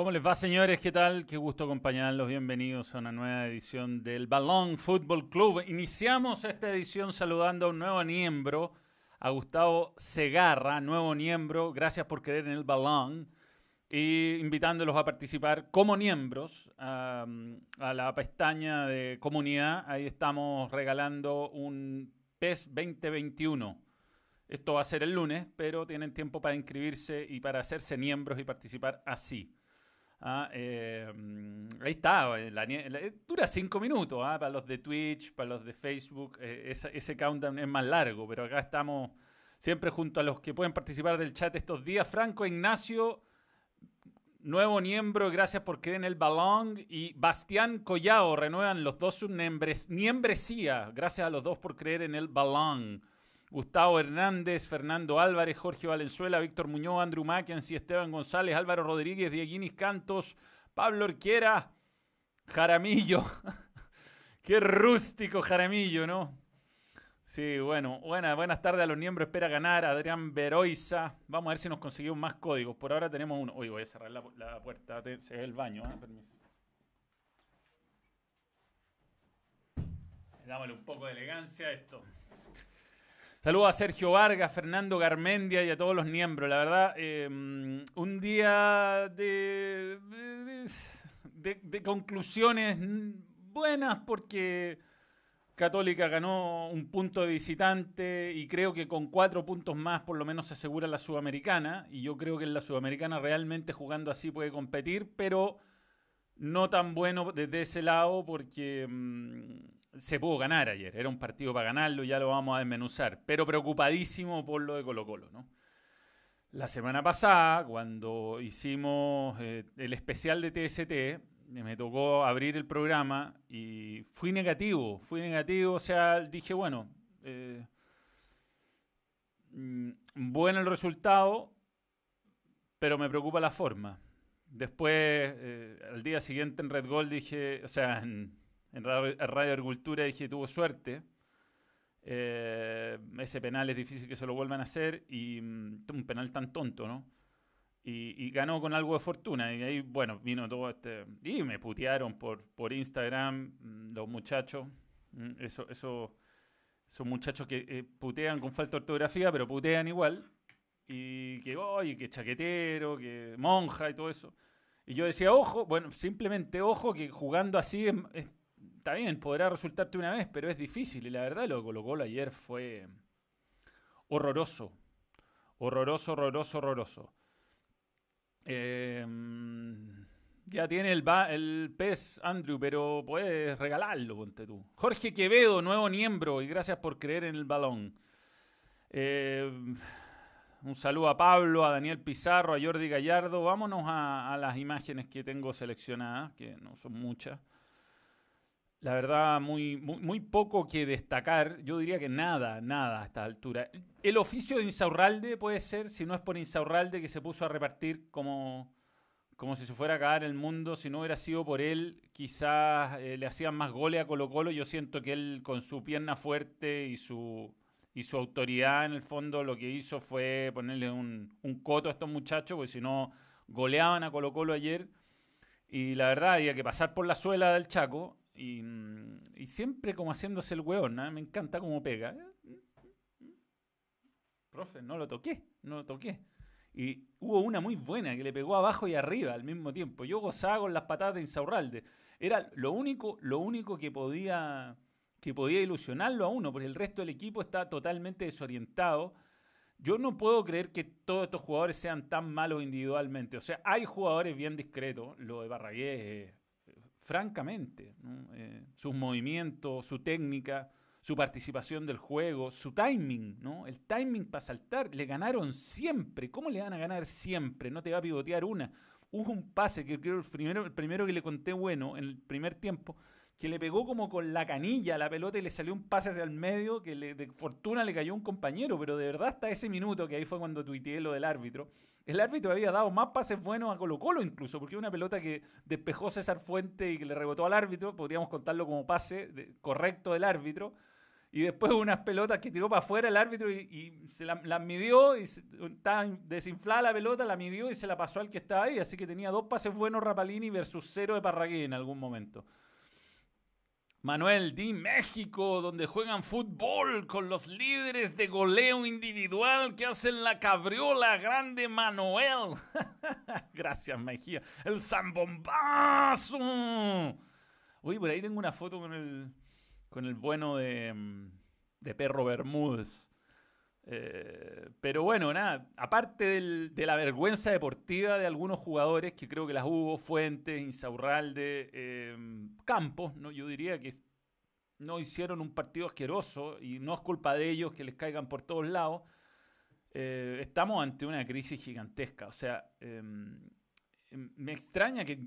¿Cómo les va, señores? ¿Qué tal? Qué gusto acompañarlos. Bienvenidos a una nueva edición del Balón Fútbol Club. Iniciamos esta edición saludando a un nuevo miembro, a Gustavo Segarra, nuevo miembro. Gracias por querer en el balón. Y invitándolos a participar como miembros a, a la pestaña de comunidad. Ahí estamos regalando un PES 2021. Esto va a ser el lunes, pero tienen tiempo para inscribirse y para hacerse miembros y participar así. Ah, eh, ahí está, eh, la, dura cinco minutos ah, para los de Twitch, para los de Facebook. Eh, ese, countdown es más largo, pero acá estamos siempre junto a los que pueden participar del chat estos días. Franco Ignacio, nuevo miembro, gracias por creer en el balón. Y Bastián Collao renuevan los dos membresía. Gracias a los dos por creer en el balón. Gustavo Hernández, Fernando Álvarez, Jorge Valenzuela, Víctor Muñoz, Andrew Mackenzie, Esteban González, Álvaro Rodríguez, Dieguinis Cantos, Pablo Orquiera, Jaramillo. Qué rústico Jaramillo, ¿no? Sí, bueno, buena, buenas tardes a los miembros. Espera ganar. Adrián Veroiza. Vamos a ver si nos conseguimos más códigos. Por ahora tenemos uno. Uy, voy a cerrar la, puerta. Se ve el baño, ¿eh? Permiso. Dámosle un poco de elegancia a esto. Saludos a Sergio Vargas, Fernando Garmendia y a todos los miembros. La verdad, eh, un día de, de, conclusiones buenas porque Católica ganó un punto de visitante y creo que con cuatro puntos más por lo menos se asegura la Sudamericana. Y yo creo que la Sudamericana realmente jugando así puede competir, pero no tan bueno desde ese lado porque... Se pudo ganar ayer. Era un partido para ganarlo, ya lo vamos a desmenuzar. Pero preocupadísimo por lo de Colo Colo, ¿no? La semana pasada, cuando hicimos eh, el especial de TST, me tocó abrir el programa y fui negativo, fui negativo, o sea, dije, bueno, eh, bueno el resultado, pero me preocupa la forma. Después, eh, al día siguiente en Red Gold dije, o sea, en, en Radio, Agricultura dije tuvo suerte. Eh, ese penal es difícil que se lo vuelvan a hacer y um, un penal tan tonto, ¿no? Y, y, ganó con algo de fortuna. Y ahí, bueno, vino todo este. Y me putearon por, por Instagram los muchachos. Eso, eso, esos muchachos que eh, putean con falta de ortografía, pero putean igual. Y que, oye, que chaquetero, que monja y todo eso. Y yo decía, ojo, bueno, simplemente ojo que jugando así es, es está bien, podrá resultarte una vez, pero es difícil. Y la verdad, lo que colocó ayer fue horroroso. Horroroso, horroroso, horroroso. Eh, ya tiene el, el pez, Andrew, pero puedes regalarlo, ponte tú. Jorge Quevedo, nuevo miembro, y gracias por creer en el balón. Eh, un saludo a Pablo, a Daniel Pizarro, a Jordi Gallardo. Vámonos a las imágenes que tengo seleccionadas, que no son muchas. La verdad, muy, muy, poco que destacar. Yo diría que nada, nada a esta altura. El oficio de Insaurralde puede ser, si no es por Insaurralde que se puso a repartir como, como si se fuera a acabar el mundo. Si no hubiera sido por él, quizás eh, le hacían más goles a Colo Colo. Yo siento que él con su pierna fuerte y su, y su autoridad en el fondo lo que hizo fue ponerle un, un coto a estos muchachos, porque si no goleaban a Colo Colo ayer. Y la verdad, había que pasar por la suela del Chaco y, siempre como haciéndose el hueón, ¿no? me encanta cómo pega. Profe, no lo toqué, no lo toqué. Y hubo una muy buena que le pegó abajo y arriba al mismo tiempo. Yo gozaba con las patadas de Insaurralde. Era lo único, lo único que podía, que podía ilusionarlo a uno, porque el resto del equipo está totalmente desorientado. Yo no puedo creer que todos estos jugadores sean tan malos individualmente. O sea, hay jugadores bien discretos. Lo de Barragués francamente. ¿no? Eh, sus movimientos, su técnica, su participación del juego, su timing, ¿no? El timing para saltar, le ganaron siempre. ¿Cómo le van a ganar siempre? No te va a pivotear una. Hubo un pase que creo el primero, el primero que le conté bueno en el primer tiempo, que le pegó como con la canilla a la pelota y le salió un pase hacia el medio que le, de fortuna le cayó un compañero, pero de verdad hasta ese minuto, que ahí fue cuando tuiteé lo del árbitro, el árbitro había dado más pases buenos a Colo Colo incluso, porque una pelota que despejó César Fuente y que le rebotó al árbitro, podríamos contarlo como pase correcto del árbitro, y después unas pelotas que tiró para afuera el árbitro y, se las midió y estaba desinflada la pelota, la midió y se la pasó al que estaba ahí. Así que tenía dos pases buenos Rapalini versus cero de Parragué en algún momento. Manuel Di México, donde juegan fútbol con los líderes de goleo individual que hacen la cabriola grande Manuel. Gracias, Mejía. El zambombazo. Uy, por ahí tengo una foto con el con el bueno de, mm, de Perro Bermúdez. Eh, pero bueno, nada, aparte de la vergüenza deportiva de algunos jugadores, que creo que las hubo, Fuentes, Insaurralde, eh, Campos, ¿no? yo diría que no hicieron un partido asqueroso y no es culpa de ellos que les caigan por todos lados. Eh, estamos ante una crisis gigantesca. O sea, me extraña que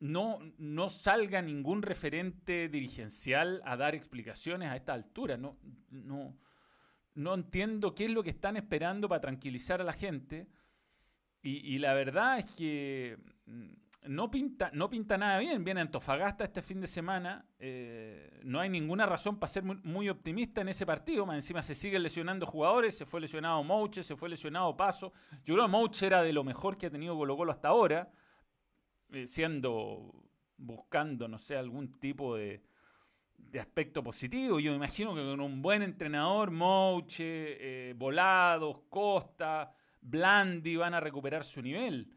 no, no salga ningún referente dirigencial a dar explicaciones a esta altura. No, no, no entiendo qué es lo que están esperando para tranquilizar a la gente. Y, la verdad es que mm, no pinta, no pinta nada bien. Viene Antofagasta este fin de semana. Eh, no hay ninguna razón para ser muy, optimista en ese partido. Más encima se siguen lesionando jugadores. Se fue lesionado Mouche, se fue lesionado Paso. Yo creo que Mouche era de lo mejor que ha tenido Colo Colo hasta ahora. Eh, siendo, buscando, no sé, algún tipo de, de aspecto positivo. Yo me imagino que con un buen entrenador, Mouche, eh, Volados, Costa, Blandi van a recuperar su nivel.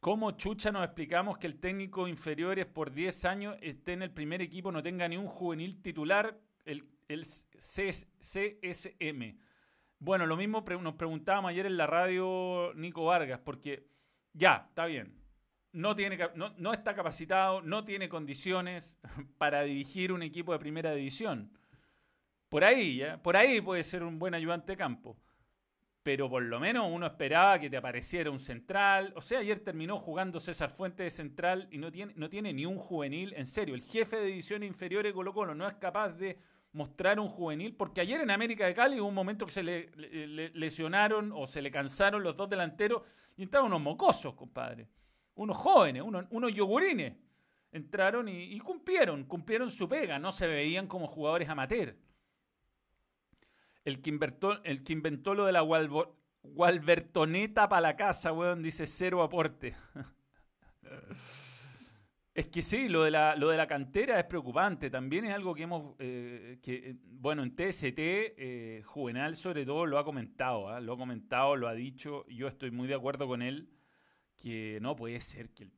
¿Cómo chucha nos explicamos que el técnico inferiores por 10 años esté en el primer equipo, no tenga ni un juvenil titular, el, el CSM? Bueno, lo mismo nos preguntábamos ayer en la radio Nico Vargas, porque ya, está bien, no, tiene, no, está capacitado, no tiene condiciones para dirigir un equipo de primera división. Por ahí, ¿ya? por ahí puede ser un buen ayudante de campo. Pero por lo menos uno esperaba que te apareciera un central. O sea, ayer terminó jugando César Fuentes de central y no tiene, no tiene ni un juvenil. En serio, el jefe de división inferior de Colo Colo no es capaz de mostrar un juvenil, porque ayer en América de Cali hubo un momento que se le, lesionaron o se le cansaron los dos delanteros y entraron unos mocosos, compadre unos jóvenes, unos, yogurines, entraron y, cumplieron, cumplieron su pega, no se veían como jugadores amateur. El que, inventó, lo de la Walbertoneta para la casa, weón, dice cero aporte. Es que sí, lo de, la, cantera es preocupante. También es algo que hemos, eh, que, bueno, en TST, eh, Juvenal sobre todo lo ha comentado, ¿ah? lo ha comentado, lo ha dicho. Yo estoy muy de acuerdo con él que no puede ser que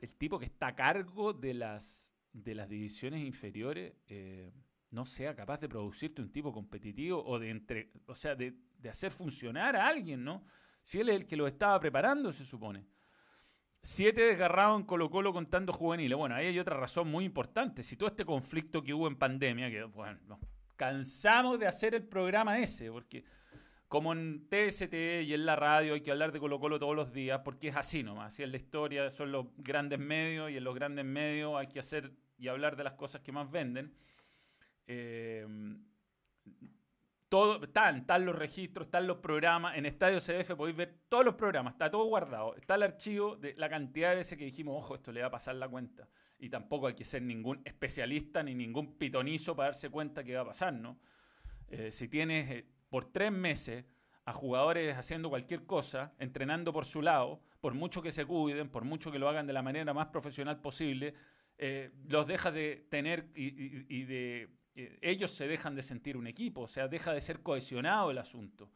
el, tipo que está a cargo de las, de las divisiones inferiores eh, no sea capaz de producirte un tipo competitivo o de entre, o sea, de, hacer funcionar a alguien, ¿no? Si él es el que lo estaba preparando, se supone. Siete desgarrados en Colo Colo contando juveniles. Bueno, ahí hay otra razón muy importante. Si todo este conflicto que hubo en pandemia, que bueno, nos cansamos de hacer el programa ese, porque como en TST y en la radio hay que hablar de Colo Colo todos los días, porque es así nomás, así es la historia, son los grandes medios y en los grandes medios hay que hacer y hablar de las cosas que más venden. Eh, todo, están, están los registros, están los programas. En Estadio CDF podéis ver todos los programas, está todo guardado. Está el archivo de la cantidad de veces que dijimos, ojo, esto le va a pasar la cuenta. Y tampoco hay que ser ningún especialista ni ningún pitonizo para darse cuenta que va a pasar, ¿no? Eh, si tienes eh, por tres meses a jugadores haciendo cualquier cosa, entrenando por su lado, por mucho que se cuiden, por mucho que lo hagan de la manera más profesional posible, eh, los deja de tener y, de eh, ellos se dejan de sentir un equipo, o sea, deja de ser cohesionado el asunto.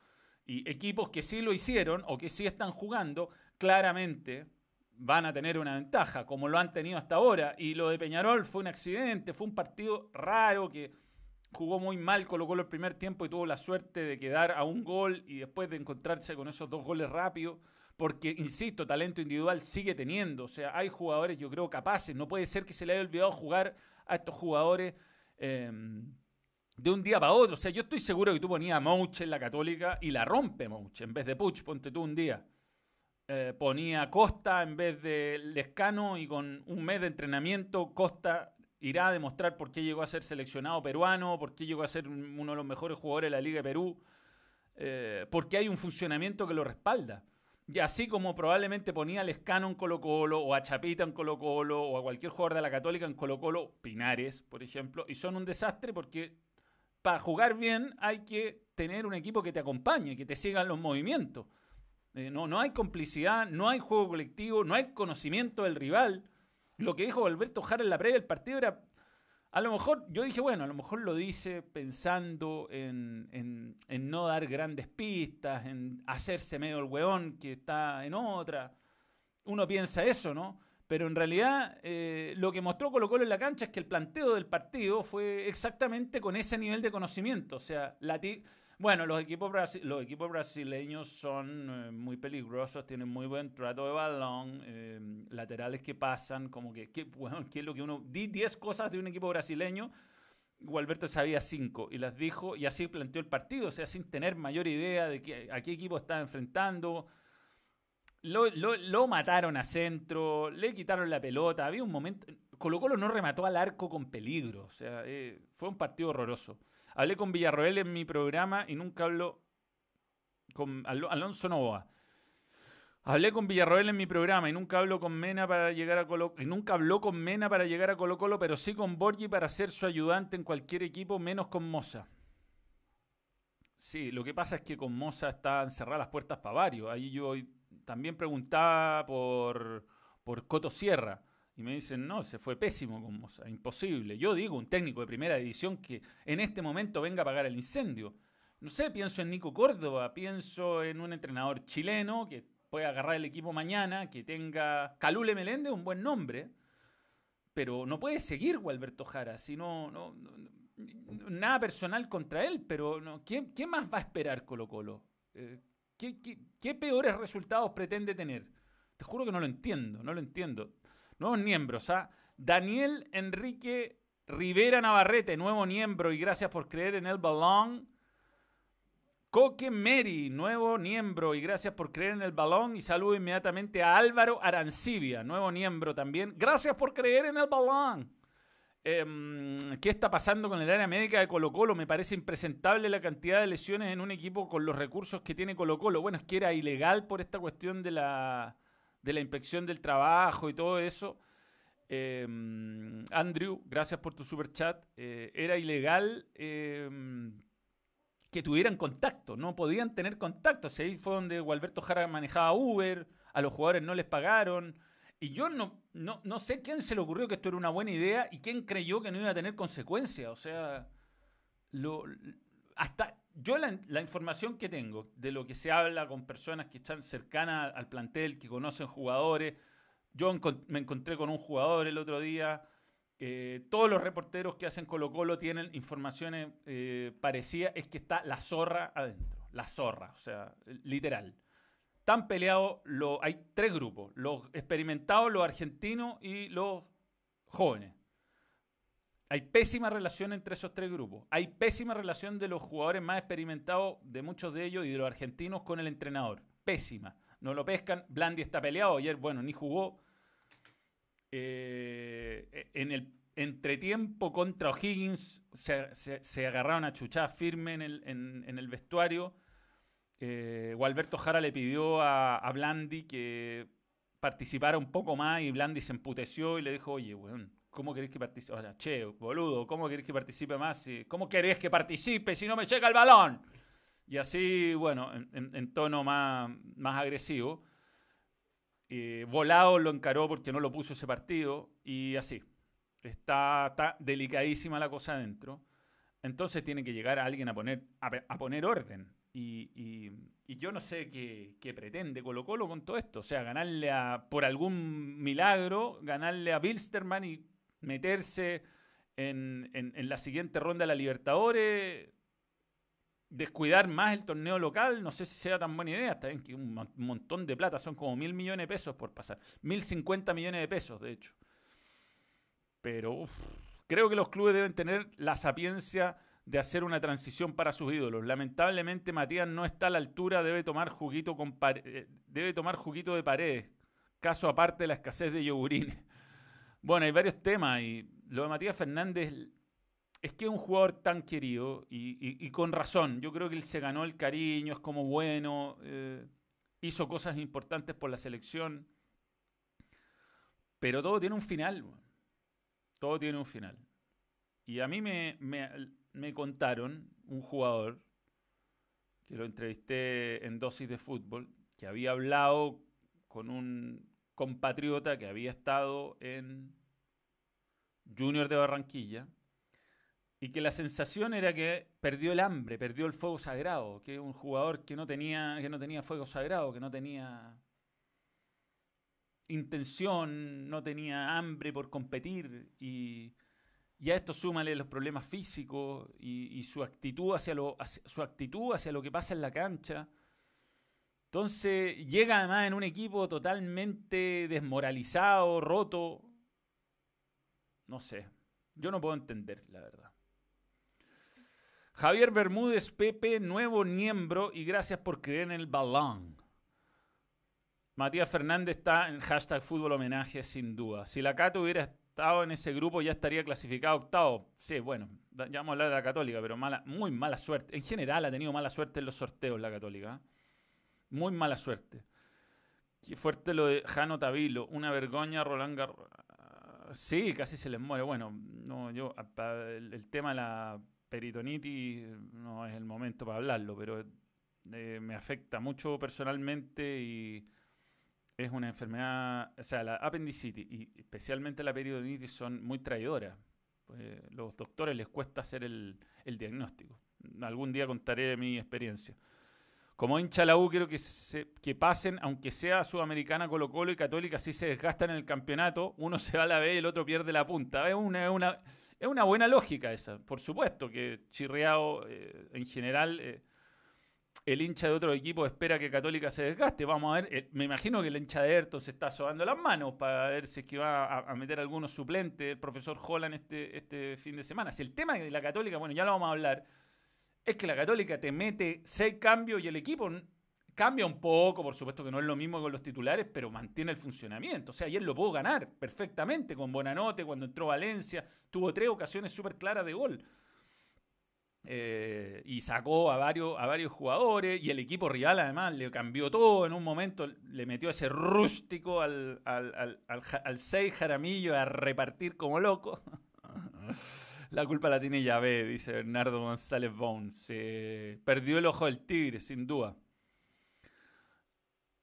Y equipos que sí lo hicieron o que sí están jugando, claramente van a tener una ventaja, como lo han tenido hasta ahora. Y lo de Peñarol fue un accidente, fue un partido raro que jugó muy mal, colocó el primer tiempo y tuvo la suerte de quedar a un gol y después de encontrarse con esos dos goles rápidos, porque, insisto, talento individual sigue teniendo, o sea, hay jugadores yo creo capaces, no puede ser que se le haya olvidado jugar a estos jugadores em, de un día para otro, o sea, yo estoy seguro que tú ponías a Mouche en la Católica y la rompe Mouche, en vez de Puch, ponte tú un día. Eh, ponía Costa en vez de Lescano y con un mes de entrenamiento Costa irá a demostrar por qué llegó a ser seleccionado peruano, por qué llegó a ser uno de los mejores jugadores de la Liga de Perú, eh, porque hay un funcionamiento que lo respalda. Y así como probablemente ponía a Lescano en Colo Colo, o a Chapita en Colo Colo, o a cualquier jugador de la Católica en Colo Colo, Pinares, por ejemplo, y son un desastre porque para jugar bien hay que tener un equipo que te acompañe, que te siga los movimientos. Eh, no, no hay complicidad, no hay juego colectivo, no hay conocimiento del rival. Lo que dijo Alberto Jara en la previa del partido era, a lo mejor, yo dije, bueno, a lo mejor lo dice pensando en, en, no dar grandes pistas, en hacerse medio el weón que está en otra. Uno piensa eso, ¿no? Pero en realidad eh, lo que mostró Colo Colo en la cancha es que el planteo del partido fue exactamente con ese nivel de conocimiento. O sea, la bueno, los equipos, los equipos brasileños son eh, muy peligrosos, tienen muy buen trato de balón, eh, laterales que pasan, como que, bueno, ¿qué es lo que uno... Di 10 cosas de un equipo brasileño, Gualberto sabía 5 y las dijo y así planteó el partido, o sea, sin tener mayor idea de a qué equipo estaba enfrentando. Lo, lo, mataron a centro, le quitaron la pelota, había un momento... Colo Colo no remató al arco con peligro, o sea, eh, fue un partido horroroso. Hablé con Villarroel en mi programa y nunca habló con Alonso Novoa. Hablé con Villarroel en mi programa y nunca habló con Mena para llegar a Colo y nunca habló con Mena para llegar a Colo Colo, pero sí con Borgi para ser su ayudante en cualquier equipo, menos con Moza. Sí, lo que pasa es que con Moza están cerradas las puertas para varios. Ahí yo también preguntaba por, por Coto Sierra. Y me dicen, no, se fue pésimo con imposible. Yo digo, un técnico de primera división que en este momento venga a apagar el incendio. No sé, pienso en Nico Córdoba, pienso en un entrenador chileno que puede agarrar el equipo mañana, que tenga Calule Meléndez, un buen nombre, pero no puede seguir Gualberto Jara, si no, nada personal contra él, pero no, ¿qué, ¿qué, más va a esperar Colo Colo? Eh, ¿qué, qué, qué peores resultados pretende tener? Te juro que no lo entiendo, no lo entiendo. Nuevos miembros, ¿ah? Daniel Enrique Rivera Navarrete, nuevo miembro y gracias por creer en el balón. Coque Meri, nuevo miembro y gracias por creer en el balón. Y saludo inmediatamente a Álvaro Arancibia, nuevo miembro también. Gracias por creer en el balón. Em, ¿Qué está pasando con el área médica de Colo Colo? Me parece impresentable la cantidad de lesiones en un equipo con los recursos que tiene Colo Colo. Bueno, es que era ilegal por esta cuestión de la, de la inspección del trabajo y todo eso. Em, Andrew, gracias por tu super chat. Eh, era ilegal em, que tuvieran contacto, no podían tener contacto. ahí fue donde Gualberto Jara manejaba Uber, a los jugadores no les pagaron. Y yo no, no, no sé quién se le ocurrió que esto era una buena idea y quién creyó que no iba a tener consecuencias. O sea, hasta yo la, información que tengo de lo que se habla con personas que están cercanas al plantel, que conocen jugadores, yo me encontré con un jugador el otro día, todos los reporteros que hacen Colo Colo tienen informaciones eh, parecidas, es que está la zorra adentro, la zorra, o sea, literal. Están peleados, hay tres grupos, los experimentados, los argentinos y los jóvenes. Hay pésima relación entre esos tres grupos. Hay pésima relación de los jugadores más experimentados, de muchos de ellos, y de los argentinos con el entrenador. Pésima. No lo pescan. Blandi está peleado. Ayer, bueno, ni jugó. Eh, en el entretiempo contra O'Higgins se, agarraron a chuchar firme en el, vestuario. Eh, Gualberto Jara le pidió a, a Blandi que participara un poco más y Blandi se emputeció y le dijo, oye, weón, ¿Cómo querés que participe? O sea, che, boludo, ¿cómo querés que participe más? ¿Cómo querés que participe si no me llega el balón? Y así, bueno, en, tono más, más agresivo. Eh, volado lo encaró porque no lo puso ese partido y así. Está, está delicadísima la cosa adentro. Entonces tiene que llegar a alguien a poner, a, poner orden. Y, yo no sé qué, pretende Colo Colo con todo esto. O sea, ganarle a, por algún milagro, ganarle a Bilsterman y meterse en, la siguiente ronda de la Libertadores, descuidar más el torneo local, no sé si sea tan buena idea, está bien que un, montón de plata, son como mil millones de pesos por pasar, mil cincuenta millones de pesos, de hecho. Pero creo que los clubes deben tener la sapiencia de hacer una transición para sus ídolos. Lamentablemente Matías no está a la altura, debe tomar juguito, con eh, debe tomar juguito de paredes, caso aparte de la escasez de yogurines. Bueno, hay varios temas y lo de Matías Fernández es que es un jugador tan querido y, con razón. Yo creo que él se ganó el cariño, es como bueno, eh, hizo cosas importantes por la selección. Pero todo tiene un final. Todo tiene un final. Y a mí me, me contaron, un jugador, que lo entrevisté en dosis de fútbol, que había hablado con un compatriota que había estado en Junior de Barranquilla y que la sensación era que perdió el hambre, perdió el fuego sagrado, que un jugador que no tenía, que no tenía fuego sagrado, que no tenía intención, no tenía hambre por competir y, a esto súmale los problemas físicos y, su, actitud hacia lo, su actitud hacia lo que pasa en la cancha. Entonces llega además en un equipo totalmente desmoralizado, roto. No sé, yo no puedo entender, la verdad. Javier Bermúdez Pepe, nuevo miembro y gracias por creer en el balón. Matías Fernández está en hashtag fútbol homenaje sin duda. Si la Cato hubiera estado en ese grupo ya estaría clasificado octavo. Sí, bueno, ya vamos a hablar de la Católica, pero mala, muy mala suerte. En general ha tenido mala suerte en los sorteos la Católica. ¿eh? Muy mala suerte. Qué fuerte lo de Jano Tavilo. Una vergüenza, Roland Garros. Sí, casi se les muere. Bueno, no, yo, el, tema de la peritonitis no es el momento para hablarlo, pero eh, me afecta mucho personalmente y es una enfermedad, o sea, la apendicitis y especialmente la peritonitis son muy traidoras. Pues, los doctores les cuesta hacer el, diagnóstico. Algún día contaré mi experiencia. Como hincha la U, quiero que, se, que pasen, aunque sea Sudamericana, Colo Colo y Católica, si se desgastan en el campeonato, uno se va a la B y el otro pierde la punta. Es una, una, es una buena lógica esa. Por supuesto que Chirriado, eh, en general, eh, el hincha de otro equipo espera que Católica se desgaste. Vamos a ver, eh, me imagino que el hincha de Ayrton se está sobando las manos para ver si es que va a, meter algunos suplentes el profesor Holland este, este fin de semana. Si el tema de la Católica, bueno, ya lo vamos a hablar, es que la Católica te mete seis cambios y el equipo cambia un poco, por supuesto que no es lo mismo con los titulares, pero mantiene el funcionamiento. O sea, ayer lo pudo ganar perfectamente con Bonanote cuando entró Valencia, tuvo tres ocasiones súper claras de gol. Eh, y sacó a varios, a varios jugadores y el equipo rival además le cambió todo en un momento, le metió ese rústico al, al, 6 Jaramillo a repartir como loco. la culpa la tiene Yahvé, dice Bernardo González Bones. perdió el ojo del tigre, sin duda.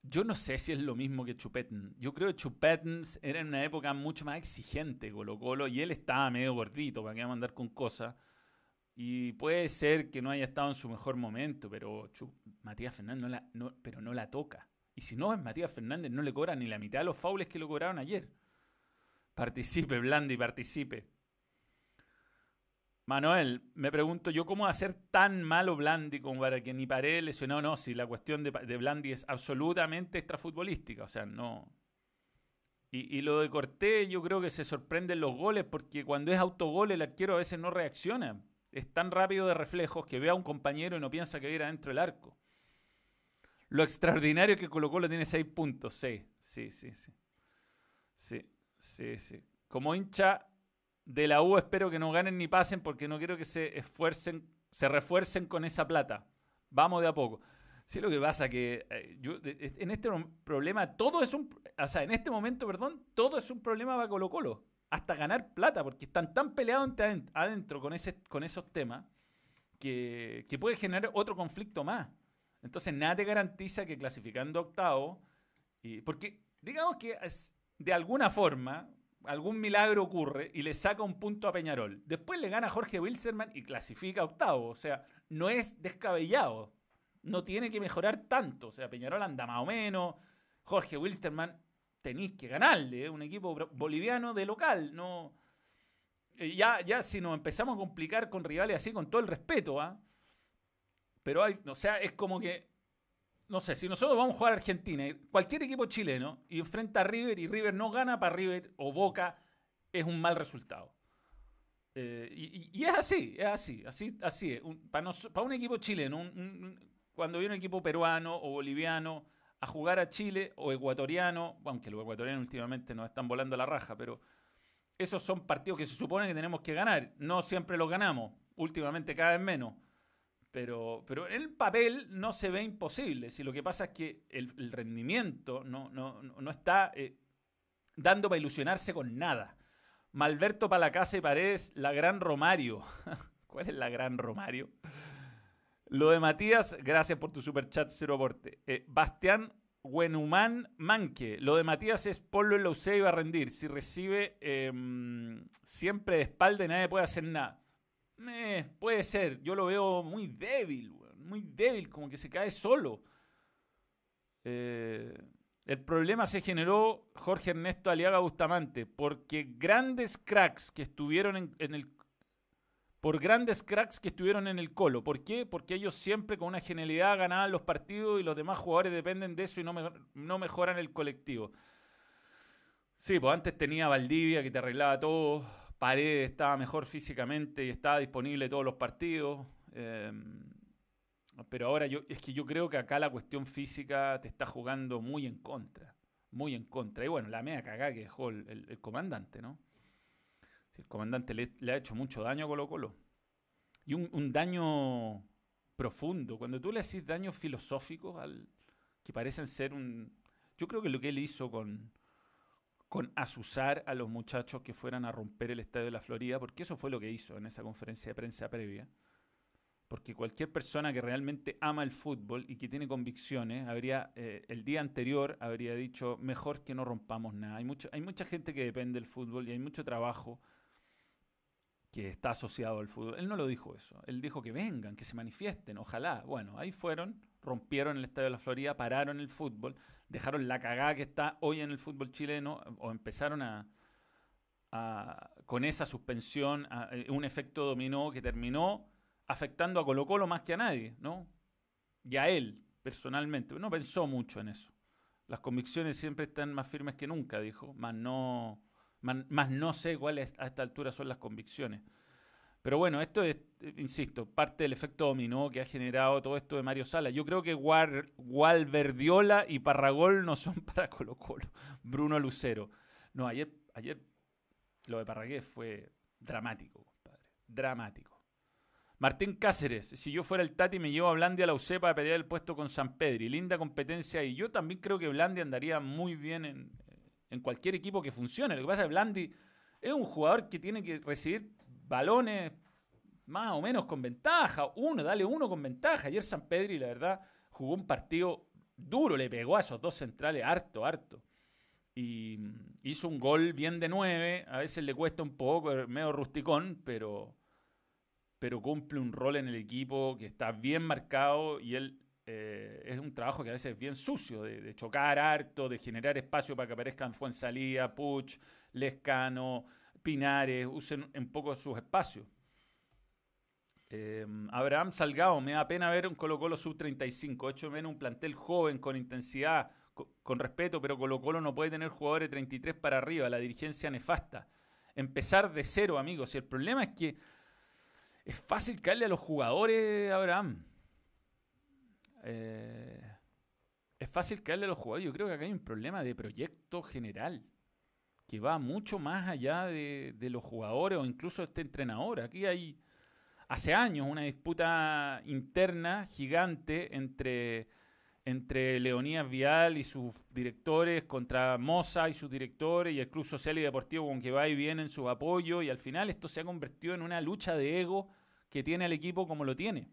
Yo no sé si es lo mismo que Chupetin. Yo creo que Chupetin era en una época mucho más exigente Colo Colo y él estaba medio gordito, para que mandar con cosas. Y puede ser que no haya estado en su mejor momento, pero Matías Fernández no la, no, pero no la toca. Y si no es Matías Fernández, no le cobra ni la mitad de los faules que lo cobraron ayer. Participe, Blandi, participe. Manuel, me pregunto yo cómo hacer tan malo Blandi como para que ni Paredes lesionado. No, si la cuestión de, Blandi es absolutamente extrafutbolística. O sea, no. Y, y, lo de Cortés, yo creo que se sorprenden los goles porque cuando es autogol el arquero a veces no reacciona es tan rápido de reflejos que ve a un compañero y no piensa que viene adentro del arco. Lo extraordinario es que Colo Colo tiene seis puntos. Sí, sí, sí, sí. Sí, sí, sí. Como hincha de la U espero que no ganen ni pasen porque no quiero que se esfuercen, se refuercen con esa plata. Vamos de a poco. Sí, lo que pasa que eh, yo, en este problema todo es un, o sea, en este momento, perdón, todo es un problema para Colo Colo hasta ganar plata, porque están tan peleados adentro con, ese, con esos temas que, puede generar otro conflicto más. Entonces, nada te garantiza que clasificando octavo, y, porque digamos que de alguna forma algún milagro ocurre y le saca un punto a Peñarol. Después le gana Jorge Wilserman y clasifica octavo. O sea, no es descabellado. No tiene que mejorar tanto. O sea, Peñarol anda más o menos. Jorge Wilstermann tenéis que ganarle, ¿eh? un equipo boliviano de local, no... Eh, ya, ya si nos empezamos a complicar con rivales así, con todo el respeto, ¿ah? Pero hay, o sea, es como que, no sé, si nosotros vamos a jugar a Argentina, cualquier equipo chileno, y enfrenta a River y River no gana para River o Boca, es un mal resultado. Eh, y, es así, es así, así, así es. para, un equipo chileno, cuando viene un equipo peruano o boliviano a jugar a Chile o ecuatoriano, aunque los ecuatorianos últimamente nos están volando la raja, pero esos son partidos que se supone que tenemos que ganar. No siempre los ganamos, últimamente cada vez menos. Pero, pero en el papel no se ve imposible. Si lo que pasa es que el, rendimiento no, no, no está eh, dando para ilusionarse con nada. Malberto para la casa y Paredes, la gran Romario. ¿Cuál es la gran Romario? Lo de Matías, gracias por tu super chat, cero aporte. Eh, Bastián Huenumán Manque. Lo de Matías es ponlo en la UC y va a rendir. Si recibe em, siempre de espalda nadie puede hacer nada. Eh, puede ser. Yo lo veo muy débil, muy débil, como que se cae solo. Eh, el problema se generó Jorge Ernesto Aliaga Bustamante, porque grandes cracks que estuvieron en, el por grandes cracks que estuvieron en el colo. ¿Por qué? Porque ellos siempre con una genialidad ganaban los partidos y los demás jugadores dependen de eso y no, no mejoran el colectivo. Sí, pues antes tenía Valdivia que te arreglaba todo, Paredes estaba mejor físicamente y estaba disponible todos los partidos. Em, pero ahora es que yo creo que acá la cuestión física te está jugando muy en contra. Muy en contra. Y bueno, la media cagada que dejó el comandante, ¿no? el comandante le, ha hecho mucho daño a Colo Colo. Y un, daño profundo. Cuando tú le haces daños filosóficos al, que parecen ser un... Yo creo que lo que él hizo con, con asusar a los muchachos que fueran a romper el Estadio de la Florida, porque eso fue lo que hizo en esa conferencia de prensa previa. Porque cualquier persona que realmente ama el fútbol y que tiene convicciones, habría eh, el día anterior habría dicho, mejor que no rompamos nada. Hay, mucho, hay mucha gente que depende del fútbol y hay mucho trabajo que está asociado al fútbol. Él no lo dijo eso. Él dijo que vengan, que se manifiesten, ojalá. Bueno, ahí fueron, rompieron el Estadio de la Florida, pararon el fútbol, dejaron la cagada que está hoy en el fútbol chileno, o empezaron a, con esa suspensión, eh, un efecto dominó que terminó afectando a Colo Colo más que a nadie, ¿no? Y a él, personalmente. No pensó mucho en eso. Las convicciones siempre están más firmes que nunca, dijo, más no más no sé cuáles a esta altura son las convicciones. Pero bueno, esto es, insisto, parte del efecto dominó que ha generado todo esto de Mario Sala. Yo creo que Gualverdiola y Parragol no son para Colo Colo. Bruno Lucero. No, ayer, ayer lo de Parragués fue dramático, compadre. Dramático. Martín Cáceres, si yo fuera el Tati me llevo a Blandi a la UCE para pelear el puesto con San Pedri. Linda competencia y yo también creo que Blandi andaría muy bien en, en cualquier equipo que funcione. Lo que pasa es que Blandi es un jugador que tiene que recibir balones más o menos con ventaja. Uno, dale uno con ventaja. Ayer San Pedri, la verdad, jugó un partido duro, le pegó a esos dos centrales harto, harto. Y hizo un gol bien de nueve. A veces le cuesta un poco, medio rusticón, pero, pero cumple un rol en el equipo que está bien marcado y él eh, es un trabajo que a veces es bien sucio, de, chocar harto, de generar espacio para que aparezcan Fuensalía, Puch, Lescano, Pinares, usen un poco sus espacios. Eh, Abraham Salgado, me da pena ver un Colo Colo sub-35, hecho menos un plantel joven, con intensidad, con, respeto, pero Colo Colo no puede tener jugadores de 33 para arriba, la dirigencia nefasta. Empezar de cero, amigos. Y el problema es que es fácil caerle a los jugadores, Abraham. Eh, es fácil caerle a los jugadores. Yo creo que acá hay un problema de proyecto general que va mucho más allá de, los jugadores o incluso este entrenador. Aquí hay hace años una disputa interna gigante entre, entre Leonidas Vial y sus directores contra Moza y sus directores y el Club Social y Deportivo con que va y viene en su apoyo y al final esto se ha convertido en una lucha de ego que tiene el equipo como lo tiene.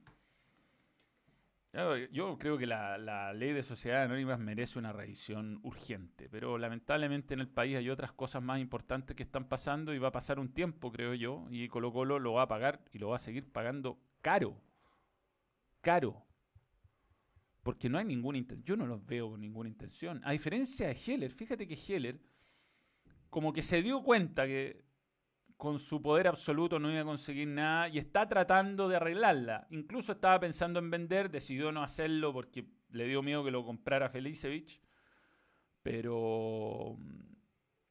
Yo creo que la, ley de sociedades anónimas merece una revisión urgente, pero lamentablemente en el país hay otras cosas más importantes que están pasando y va a pasar un tiempo, creo yo, y Colo Colo lo va a pagar y lo va a seguir pagando caro. Caro. Porque no hay ninguna intención. Yo no los veo con ninguna intención. A diferencia de Heller, fíjate que Heller como que se dio cuenta que con su poder absoluto no iba a conseguir nada y está tratando de arreglarla. Incluso estaba pensando en vender, decidió no hacerlo porque le dio miedo que lo comprara Felicevich. Pero,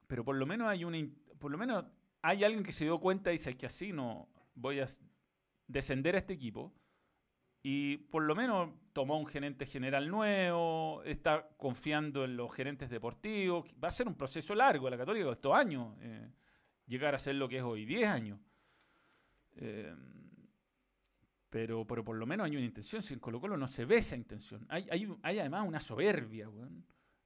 pero por lo menos hay una, por lo menos hay alguien que se dio cuenta y dice que así no voy a descender a este equipo. Y por lo menos tomó un gerente general nuevo, está confiando en los gerentes deportivos. Va a ser un proceso largo. La Católica costó años. Eh, llegar a ser lo que es hoy, 10 años. Eh, pero, pero por lo menos hay una intención. Si en Colo Colo no se ve esa intención. Hay, hay, además una soberbia,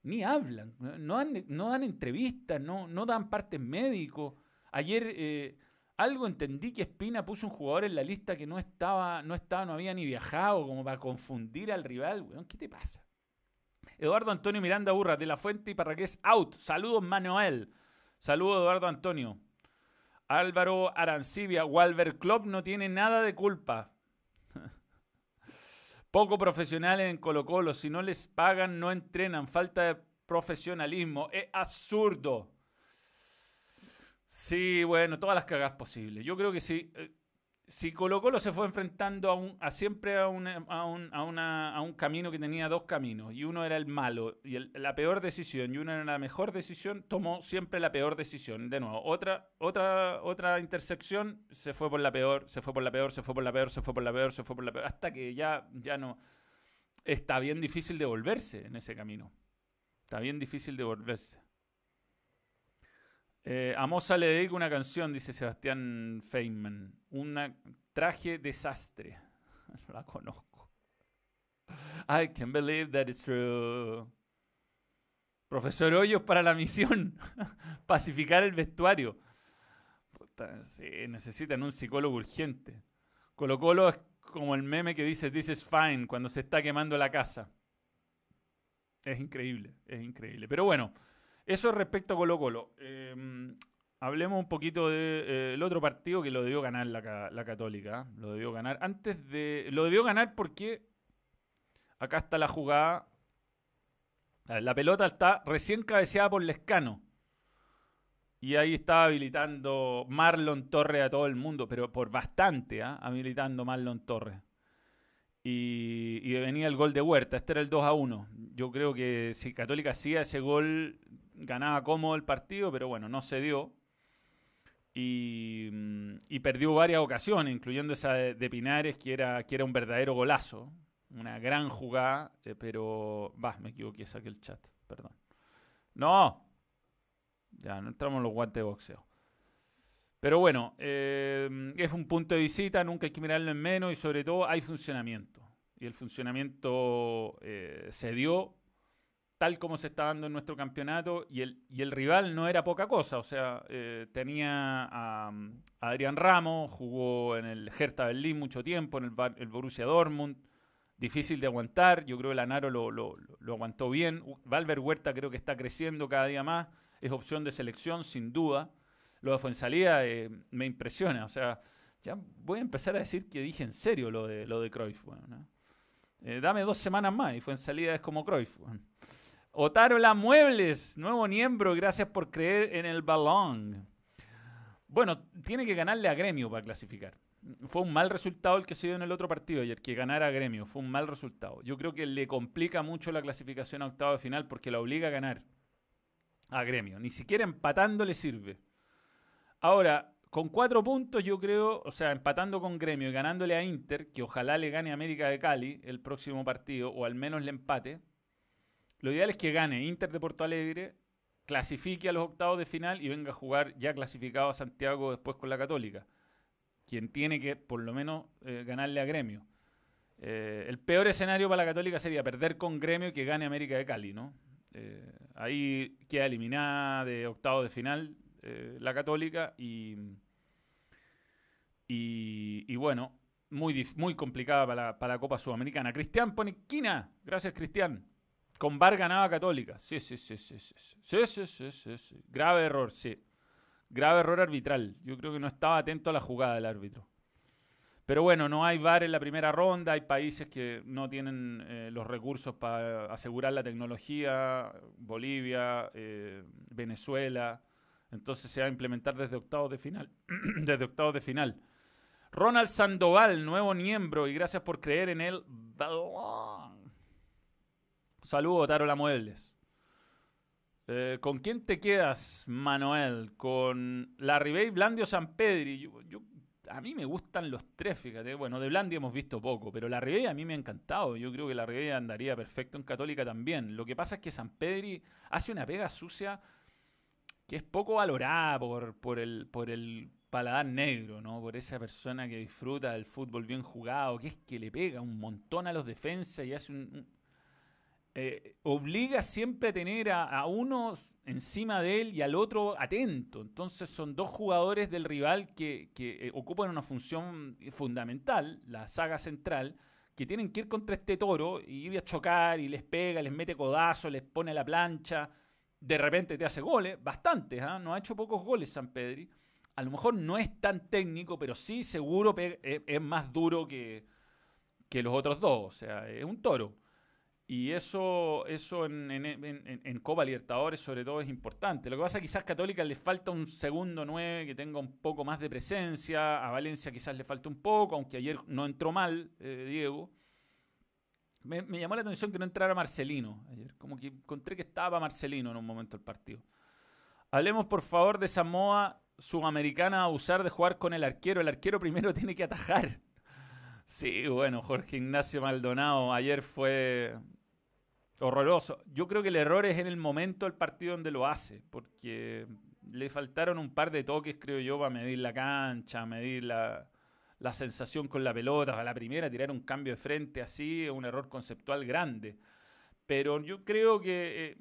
Ni hablan, no dan, no dan entrevistas, no, no dan partes médicos. Ayer, eh, Algo entendí que Espina puso un jugador en la lista que no estaba, no estaba, no había ni viajado, como para confundir al rival, weón. ¿Qué te pasa? Eduardo Antonio Miranda Burra, de la Fuente y Parraqués out. Saludos, Manuel. Saludos, Eduardo Antonio. Álvaro Arancibia, Walver Club no tiene nada de culpa. Poco profesionales en Colo Colo. Si no les pagan, no entrenan. Falta de profesionalismo. Es absurdo. Sí, bueno, todas las cagas posibles. Yo creo que sí. Si Colo Colo se fue enfrentando a, un, siempre a, un, a, un, a, un, camino que tenía dos caminos, y uno era el malo y la peor decisión, y uno era la mejor decisión, tomó siempre la peor decisión. De nuevo, otra, otra, otra intersección, se fue por la peor, se fue por la peor, se fue por la peor, se fue por la peor, se fue por la peor, hasta que ya, ya no... Está bien difícil de volverse en ese camino. Está bien difícil de volverse. Eh, a Moza le dedico una canción, dice Sebastián Feynman. Un traje desastre. No la conozco. I can believe that it's true. Profesor Hoyos para la misión. Pacificar el vestuario. sí, necesitan un psicólogo urgente. Colo Colo es como el meme que dice This is fine cuando se está quemando la casa. Es increíble, es increíble. Pero bueno. Eso respecto a Colo Colo. Em, hablemos un poquito del eh, otro partido que lo debió ganar la, Católica. Lo debió ganar antes de... Lo debió ganar porque acá está la jugada. La pelota está recién cabeceada por Lescano. Y ahí estaba habilitando Marlon Torres a todo el mundo, pero por bastante, ¿ah? habilitando Marlon Torres. Y, y, venía el gol de Huerta. Este era el 2 a 1. Yo creo que si Católica hacía ese gol, ganaba cómodo el partido, pero bueno, no se dio. Y, mm, perdió varias ocasiones, incluyendo esa de, Pinares, que era, que era un verdadero golazo. Una gran jugada, eh, pero... Va, me equivoqué, saqué el chat, perdón. No, ya, no entramos en los guantes de boxeo. Pero bueno, eh, es un punto de visita, nunca hay que mirarlo en menos y sobre todo hay funcionamiento. Y el funcionamiento eh, se dio tal como se está dando en nuestro campeonato y el, y el rival no era poca cosa, o sea, eh, tenía a, Adrián Ramos, jugó en el Hertha Berlín mucho tiempo, en el, Borussia Dortmund, difícil de aguantar, yo creo que el Anaro lo, lo, aguantó bien, Valver Huerta creo que está creciendo cada día más, es opción de selección sin duda, lo de Fuensalida eh, me impresiona, o sea, ya voy a empezar a decir que dije en serio lo de, lo de Cruyff, eh, dame dos semanas más y Fuensalida es como Cruyff. Otarola Muebles, nuevo miembro, gracias por creer en el balón. Bueno, tiene que ganarle a Gremio para clasificar. Fue un mal resultado el que se dio en el otro partido ayer, que ganara a Gremio. Fue un mal resultado. Yo creo que le complica mucho la clasificación a octavo de final porque la obliga a ganar a Gremio. Ni siquiera empatando le sirve. Ahora, con cuatro puntos yo creo, o sea, empatando con Gremio y ganándole a Inter, que ojalá le gane a América de Cali el próximo partido, o al menos le empate, lo ideal es que gane Inter de Porto Alegre, clasifique a los octavos de final y venga a jugar ya clasificado a Santiago después con la Católica. Quien tiene que por lo menos eh, ganarle a Gremio. Eh, el peor escenario para la Católica sería perder con Gremio y que gane América de Cali, ¿no? Eh, ahí queda eliminada de octavos de final la Católica y, y, bueno, muy, muy complicada para la, para la Copa Sudamericana. Cristian Poniquina, gracias Cristian. Con Bar ganaba Católica. Sí, sí, sí, sí, sí. Sí, sí, sí, sí, sí. Grave error, sí. Grave error arbitral. Yo creo que no estaba atento a la jugada del árbitro. Pero bueno, no hay VAR en la primera ronda, hay países que no tienen eh, los recursos para asegurar la tecnología, Bolivia, eh, Venezuela, entonces se va a implementar desde octavos de final. desde octavos de final. Ronald Sandoval, nuevo miembro, y gracias por creer en él. Saludos, Tarola Muebles. Eh, ¿Con quién te quedas, Manuel? ¿Con la Ribey, Blandi o San Pedri? A mí me gustan los tres, fíjate. Bueno, de Blandi hemos visto poco, pero la a mí me ha encantado. Yo creo que la andaría perfecto en Católica también. Lo que pasa es que San Pedri hace una pega sucia que es poco valorada por, por, el, por el paladar negro, ¿no? Por esa persona que disfruta del fútbol bien jugado, que es que le pega un montón a los defensas y hace un eh, obliga siempre a tener a, uno encima de él y al otro atento. Entonces son dos jugadores del rival que, que eh, ocupan una función fundamental, la saga central, que tienen que ir contra este toro y ir a chocar y les pega, les mete codazo, les pone la plancha. De repente te hace goles, bastantes, ¿ah? no ha hecho pocos goles San Pedri. A lo mejor no es tan técnico, pero sí seguro es, más duro que, que los otros dos. O sea, es un toro. Y eso, eso en, en, Copa Libertadores sobre todo es importante. Lo que pasa quizás a Católica le falta un segundo 9 que tenga un poco más de presencia. A Valencia quizás le falta un poco, aunque ayer no entró mal eh, Diego. Me, llamó la atención que no entrara Marcelino ayer. Como que encontré que estaba Marcelino en un momento del partido. Hablemos por favor de Samoa sudamericana a usar de jugar con el arquero. El arquero primero tiene que atajar. Sí, bueno, Jorge Ignacio Maldonado ayer fue horroroso. Yo creo que el error es en el momento del partido donde lo hace, porque le faltaron un par de toques, creo yo, para medir la cancha, medir la, sensación con la pelota. La primera, tirar un cambio de frente así es un error conceptual grande. Pero yo creo que eh,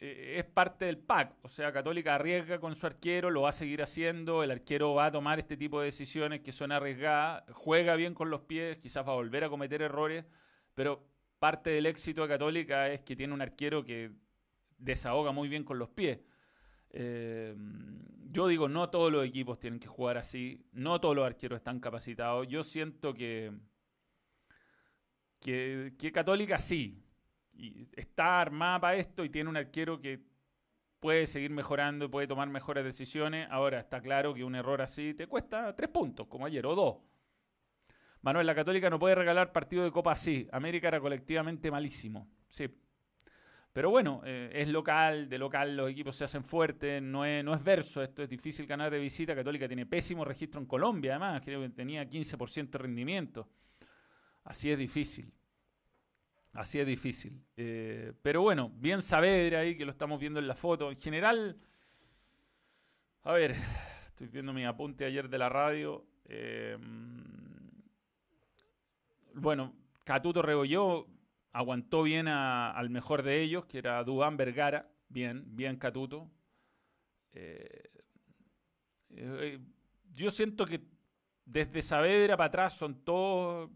eh, es parte del pack. O sea, Católica arriesga con su arquero, lo va a seguir haciendo. El arquero va a tomar este tipo de decisiones que son arriesgadas. Juega bien con los pies, quizás va a volver a cometer errores. Pero parte del éxito de Católica es que tiene un arquero que desahoga muy bien con los pies. Eh, yo digo, no todos los equipos tienen que jugar así. No todos los arqueros están capacitados. Yo siento que, que, Católica sí y está armada para esto y tiene un arquero que puede seguir mejorando, puede tomar mejores decisiones. Ahora está claro que un error así te cuesta tres puntos, como ayer, o dos. Manuel, la Católica no puede regalar partido de Copa así. América era colectivamente malísimo. Sí. Pero bueno, eh, es local, de local los equipos se hacen fuertes, no es, no es verso, esto es difícil ganar de visita. Católica tiene pésimo registro en Colombia, además, creo que tenía 15% de rendimiento. Así es difícil. Así es difícil. Eh, pero bueno, bien Saavedra ahí, que lo estamos viendo en la foto. En general, a ver, estoy viendo mi apunte ayer de la radio. Eh, bueno, Catuto Regolló aguantó bien al mejor de ellos, que era Dubán Vergara. Bien, bien Catuto. Eh, yo siento que desde Saavedra para atrás son todos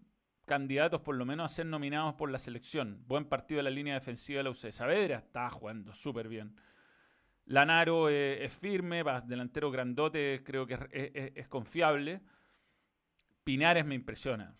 candidatos por lo menos a ser nominados por la selección. Buen partido de la línea defensiva de la UC. Saavedra está jugando súper bien. Lanaro eh, es firme, delantero grandote, creo que es, confiable. Pinares me impresiona.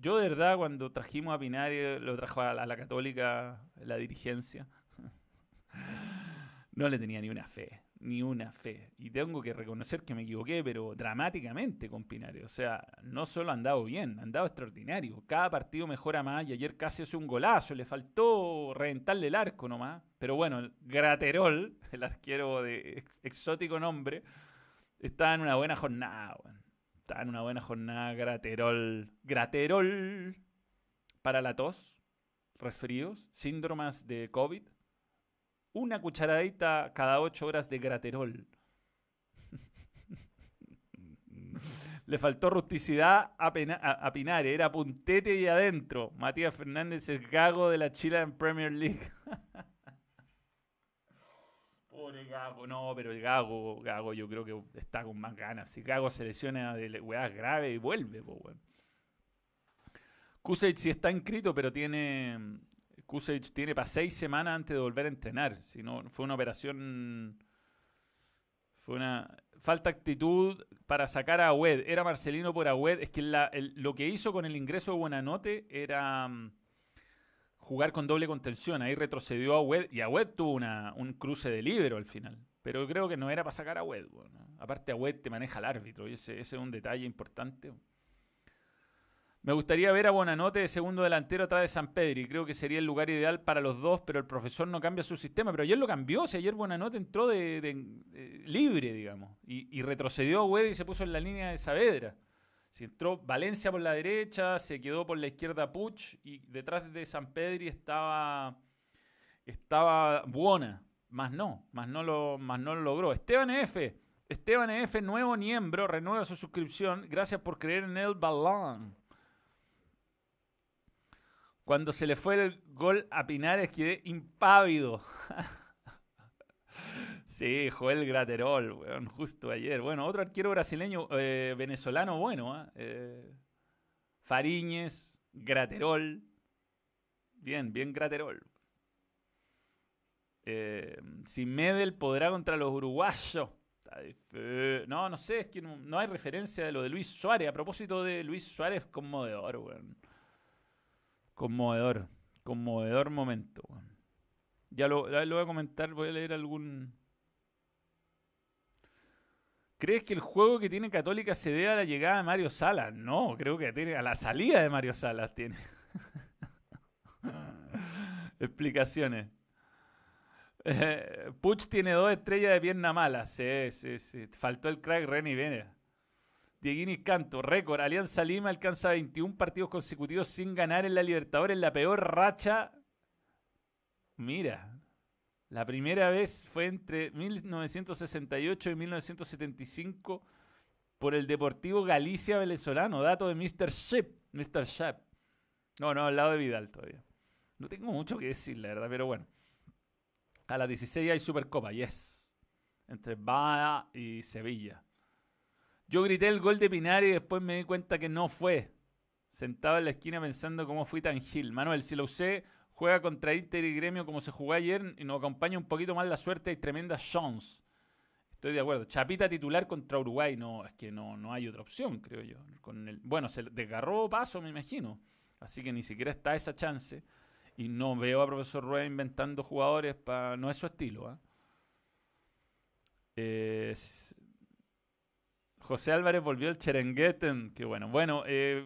Yo de verdad cuando trajimos a Pinares, lo trajo a la Católica, la dirigencia, no le tenía ni una fe ni una fe. Y tengo que reconocer que me equivoqué, pero dramáticamente con Pinares. O sea, no solo ha andado bien, ha andado extraordinario. Cada partido mejora más y ayer casi hace un golazo. Le faltó reventarle el arco nomás. Pero bueno, el Graterol, el arquero de exótico nombre, está en una buena jornada. Está una buena jornada Graterol. Graterol para la tos, resfríos, síndromes de COVID una cucharadita cada ocho horas de graterol. Le faltó rusticidad a, a, Pinares, era puntete y adentro. Matías Fernández, el gago de la Chile en Premier League. Pobre Gago, no, pero el Gago, Gago yo creo que está con más ganas. Si Gago se lesiona de weas grave y vuelve, pues bueno. Kuseit sí está inscrito, pero tiene Kusevich tiene para seis semanas antes de volver a entrenar. Si no, fue una operación. Fue una. Falta actitud para sacar a Agüed. Era Marcelino por Agüed. Es que lo que hizo con el ingreso de Buenanote era mm, jugar con doble contención. Ahí retrocedió a Agüed y Agüed tuvo una, un cruce de libero al final. Pero creo que no era para sacar a Agüed. Aparte, Agüed te maneja el árbitro y ese, es un detalle importante. Me gustaría ver a Bonanote de segundo delantero atrás de San Pedro y creo que sería el lugar ideal para los dos, pero el profesor no cambia su sistema. Pero ayer lo cambió, si ayer Bonanote entró de, libre, digamos, y, retrocedió a Wed y se puso en la línea de Saavedra. Si entró Valencia por la derecha, se quedó por la izquierda Puch y detrás de San Pedro estaba, estaba Buona. Más no, más no, lo, más no lo logró. Esteban F. Esteban F, nuevo miembro, renueva su suscripción. Gracias por creer en el balón. Cuando se le fue el gol a Pinares quedé impávido. sí, Joel Graterol, weón, justo ayer. Bueno, otro arquero brasileño, eh, venezolano bueno, ¿ah? eh, Fariñez, Graterol. Bien, bien Graterol. Eh, si Medel podrá contra los uruguayos. No, no sé, es que no, hay referencia de lo de Luis Suárez. A propósito de Luis Suárez, conmovedor, weón. Conmovedor. Conmovedor momento, weón. Ya lo, lo voy a comentar, voy a leer algún. ¿Crees que el juego que tiene Católica se debe a la llegada de Mario Salas? No, creo que tiene a la salida de Mario Salas tiene. Explicaciones. Puch tiene dos estrellas de pierna mala. Sí, sí, sí. Faltó el crack Renny Vena. Dieguini Canto, récord. Alianza Lima alcanza 21 partidos consecutivos sin ganar en la Libertadores, la peor racha. Mira, la primera vez fue entre 1968 y 1975 por el Deportivo Galicia venezolano. Dato de Mr. Shep. Mr. Shep. No, no, al lado de Vidal todavía. No tengo mucho que decir, la verdad, pero bueno. A las 16 hay Supercopa, yes. Entre Baja y Sevilla. Yo grité el gol de Pinar y después me di cuenta que no fue. Sentado en la esquina pensando cómo fui tan gil. Manuel, si lo usé, juega contra Inter y Gremio como se jugó ayer y nos acompaña un poquito más la suerte y tremenda chance. Estoy de acuerdo. Chapita titular contra Uruguay, no, es que no, no hay otra opción, creo yo. Con el, bueno, se desgarró paso, me imagino. Así que ni siquiera está esa chance. Y no veo a profesor Rueda inventando jugadores para. No es su estilo. ¿ah? José Álvarez volvió al Cherengueten. Qué bueno. Bueno, eh,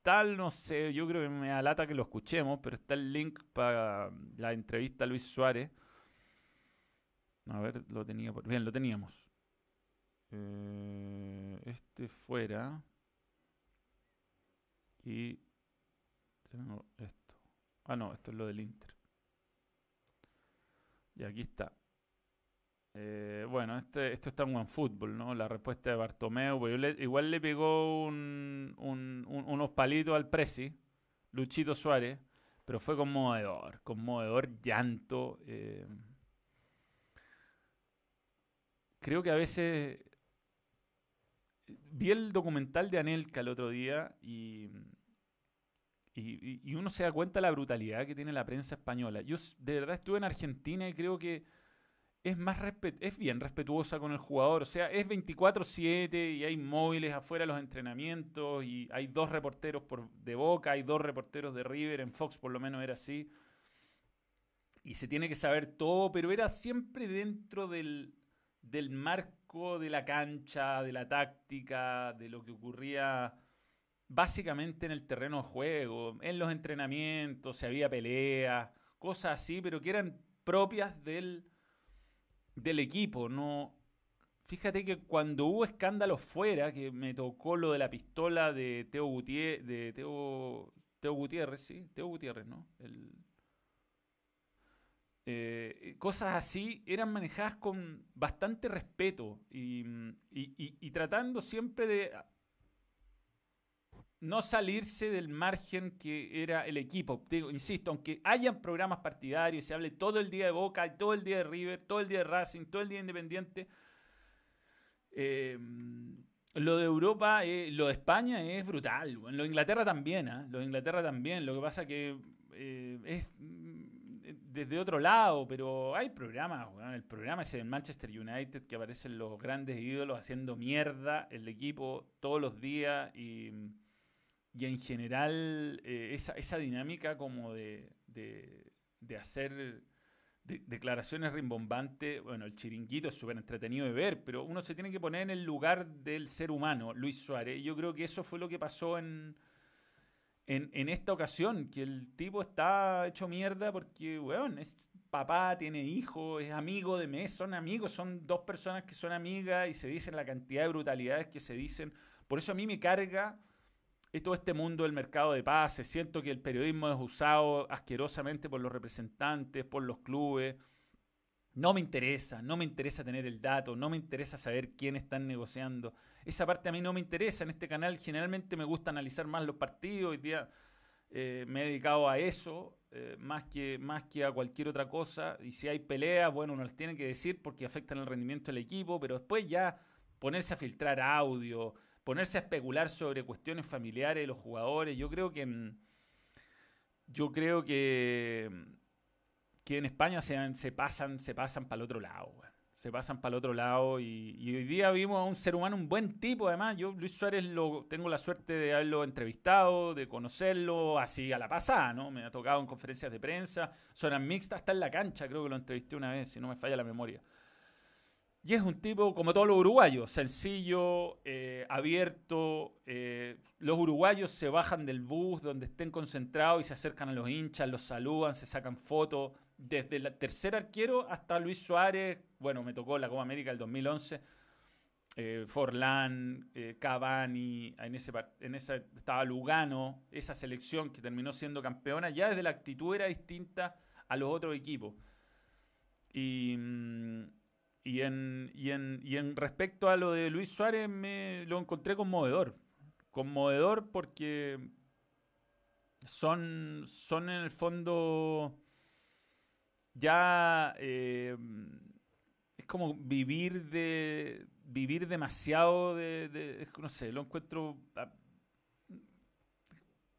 está, no sé, yo creo que me alata que lo escuchemos, pero está el link para la entrevista a Luis Suárez. A ver, lo tenía. Bien, lo teníamos. Eh, este fuera. Y tengo esto. Ah, no, esto es lo del Inter. Y aquí está. Eh, bueno, este, esto está en OneFootball, ¿no? La respuesta de Bartomeu. Pues igual le pegó unos palitos al Prezi, Luchito Suárez, pero fue conmovedor, conmovedor, llanto. Eh. creo que a veces vi el documental de Anelka el otro día y y, uno se da cuenta de la brutalidad que tiene la prensa española. Yo de verdad estuve en Argentina y creo que es, más es bien respetuosa con el jugador. O sea, es 24-7 y hay móviles afuera de los entrenamientos y hay dos reporteros por, de Boca, hay dos reporteros de River, en Fox por lo menos era así. Y se tiene que saber todo, pero era siempre dentro del, del marco de la cancha, de la táctica, de lo que ocurría básicamente en el terreno de juego, en los entrenamientos, se había peleas, cosas así, pero que eran propias del, del equipo. No, fíjate que cuando hubo escándalos fuera, que me tocó lo de la pistola de Teo Gutiérrez, de Teo, Teo Gutiérrez, sí, Teo Gutiérrez, ¿no? Eh, cosas así eran manejadas con bastante respeto y tratando siempre de no salirse del margen que era el equipo. insisto, aunque hayan programas partidarios, se hable todo el día de Boca, todo el día de River, todo el día de Racing, todo el día de Independiente, eh, lo de Europa, eh, lo de España es brutal. Lo de Inglaterra también, ¿ah? lo de Inglaterra también. Lo que pasa que eh, es mm, desde otro lado, pero hay programas. el programa ese de Manchester United que aparecen los grandes ídolos haciendo mierda el equipo todos los días y y en general eh, esa, esa, dinámica como de, de, hacer declaraciones rimbombantes, bueno, el chiringuito es súper entretenido de ver, pero uno se tiene que poner en el lugar del ser humano, Luis Suárez. Yo creo que eso fue lo que pasó en, en, esta ocasión, que el tipo está hecho mierda porque, weón, es papá, tiene hijo, es amigo de mes, son amigos, son dos personas que son amigas y se dicen la cantidad de brutalidades que se dicen. Por eso a mí me carga y todo este mundo del mercado de pases. Siento que el periodismo es usado asquerosamente por los representantes, por los clubes. No me interesa, no me interesa tener el dato, no me interesa saber quién están negociando. Esa parte a mí no me interesa. En este canal generalmente me gusta analizar más los partidos. Hoy día eh, me he dedicado a eso eh, más, que, más que a cualquier otra cosa. Y si hay peleas, bueno, nos tiene que decir porque afectan el rendimiento del equipo, pero después ya ponerse a filtrar audio, ponerse a especular sobre cuestiones familiares de los jugadores, yo creo que... Mm, yo creo que, que en España se, se pasan, se pasan para el otro lado, se pasan para el otro lado y, hoy día vimos a un ser humano, un buen tipo además. Yo, Luis Suárez, lo, tengo la suerte de haberlo entrevistado, de conocerlo así a la pasada, ¿no? Me ha tocado en conferencias de prensa, zonas mixtas, está en la cancha, creo que lo entrevisté una vez, si no me falla la memoria. Y es un tipo, como todos los uruguayos, sencillo, eh, abierto. Eh, los uruguayos se bajan del bus donde estén concentrados y se acercan a los hinchas, los saludan, se sacan fotos. Desde el tercer arquero hasta Luis Suárez, bueno, me tocó la Copa América del 2011. Eh, Forlán, Cavani, en, ese, en esa estaba Lugano, esa selección que terminó siendo campeona, ya desde la actitud era distinta a los otros equipos. Y. Mm, y en, y en, y en respecto a lo de Luis Suárez, me lo encontré conmovedor. Conmovedor porque son, son en el fondo ya eh, es como vivir de vivir demasiado de, no sé lo encuentro ah,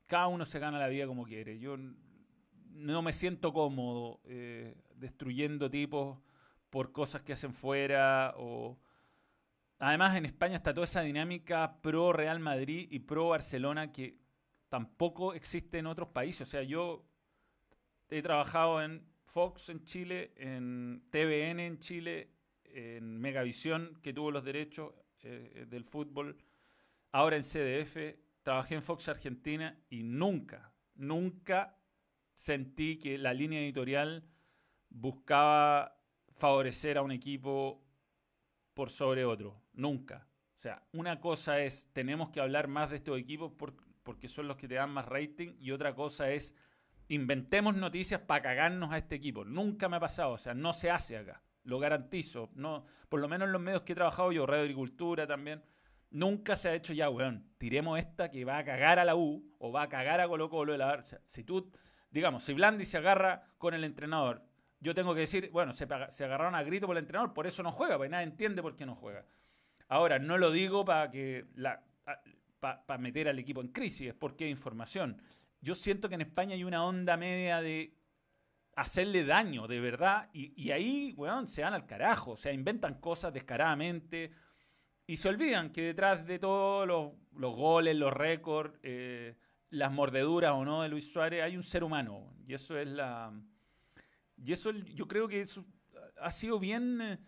cada uno se gana la vida como quiere yo no me siento cómodo eh, destruyendo tipos por cosas que hacen fuera o... Además, en España está toda esa dinámica pro Real Madrid y pro Barcelona que tampoco existe en otros países. O sea, yo he trabajado en Fox en Chile, en TVN en Chile, en Megavisión, que tuvo los derechos eh, del fútbol, ahora en CDF, trabajé en Fox Argentina y nunca, nunca sentí que la línea editorial buscaba favorecer a un equipo por sobre otro. Nunca. O sea, una cosa es, tenemos que hablar más de estos equipos porque son los que te dan más rating y otra cosa es, inventemos noticias para cagarnos a este equipo. Nunca me ha pasado, o sea, no se hace acá. Lo garantizo. No, por lo menos en los medios que he trabajado yo, Radio Agricultura también, nunca se ha hecho ya, weón, tiremos esta que va a cagar a la U o va a cagar a Colo Colo. O sea, si tú, digamos, si Blandi se agarra con el entrenador yo tengo que decir, bueno, se, agarraron a grito por el entrenador, por eso no juega, porque nadie entiende por qué no juega. Ahora, no lo digo para que para meter al equipo en crisis, es porque hay información. Yo siento que en España hay una onda media de hacerle daño, de verdad, y, ahí, weón, se van al carajo, o sea, inventan cosas descaradamente y se olvidan que detrás de todos los, goles, los récords, eh, las mordeduras o no de Luis Suárez, hay un ser humano, y eso es la y eso yo creo que eso ha sido bien,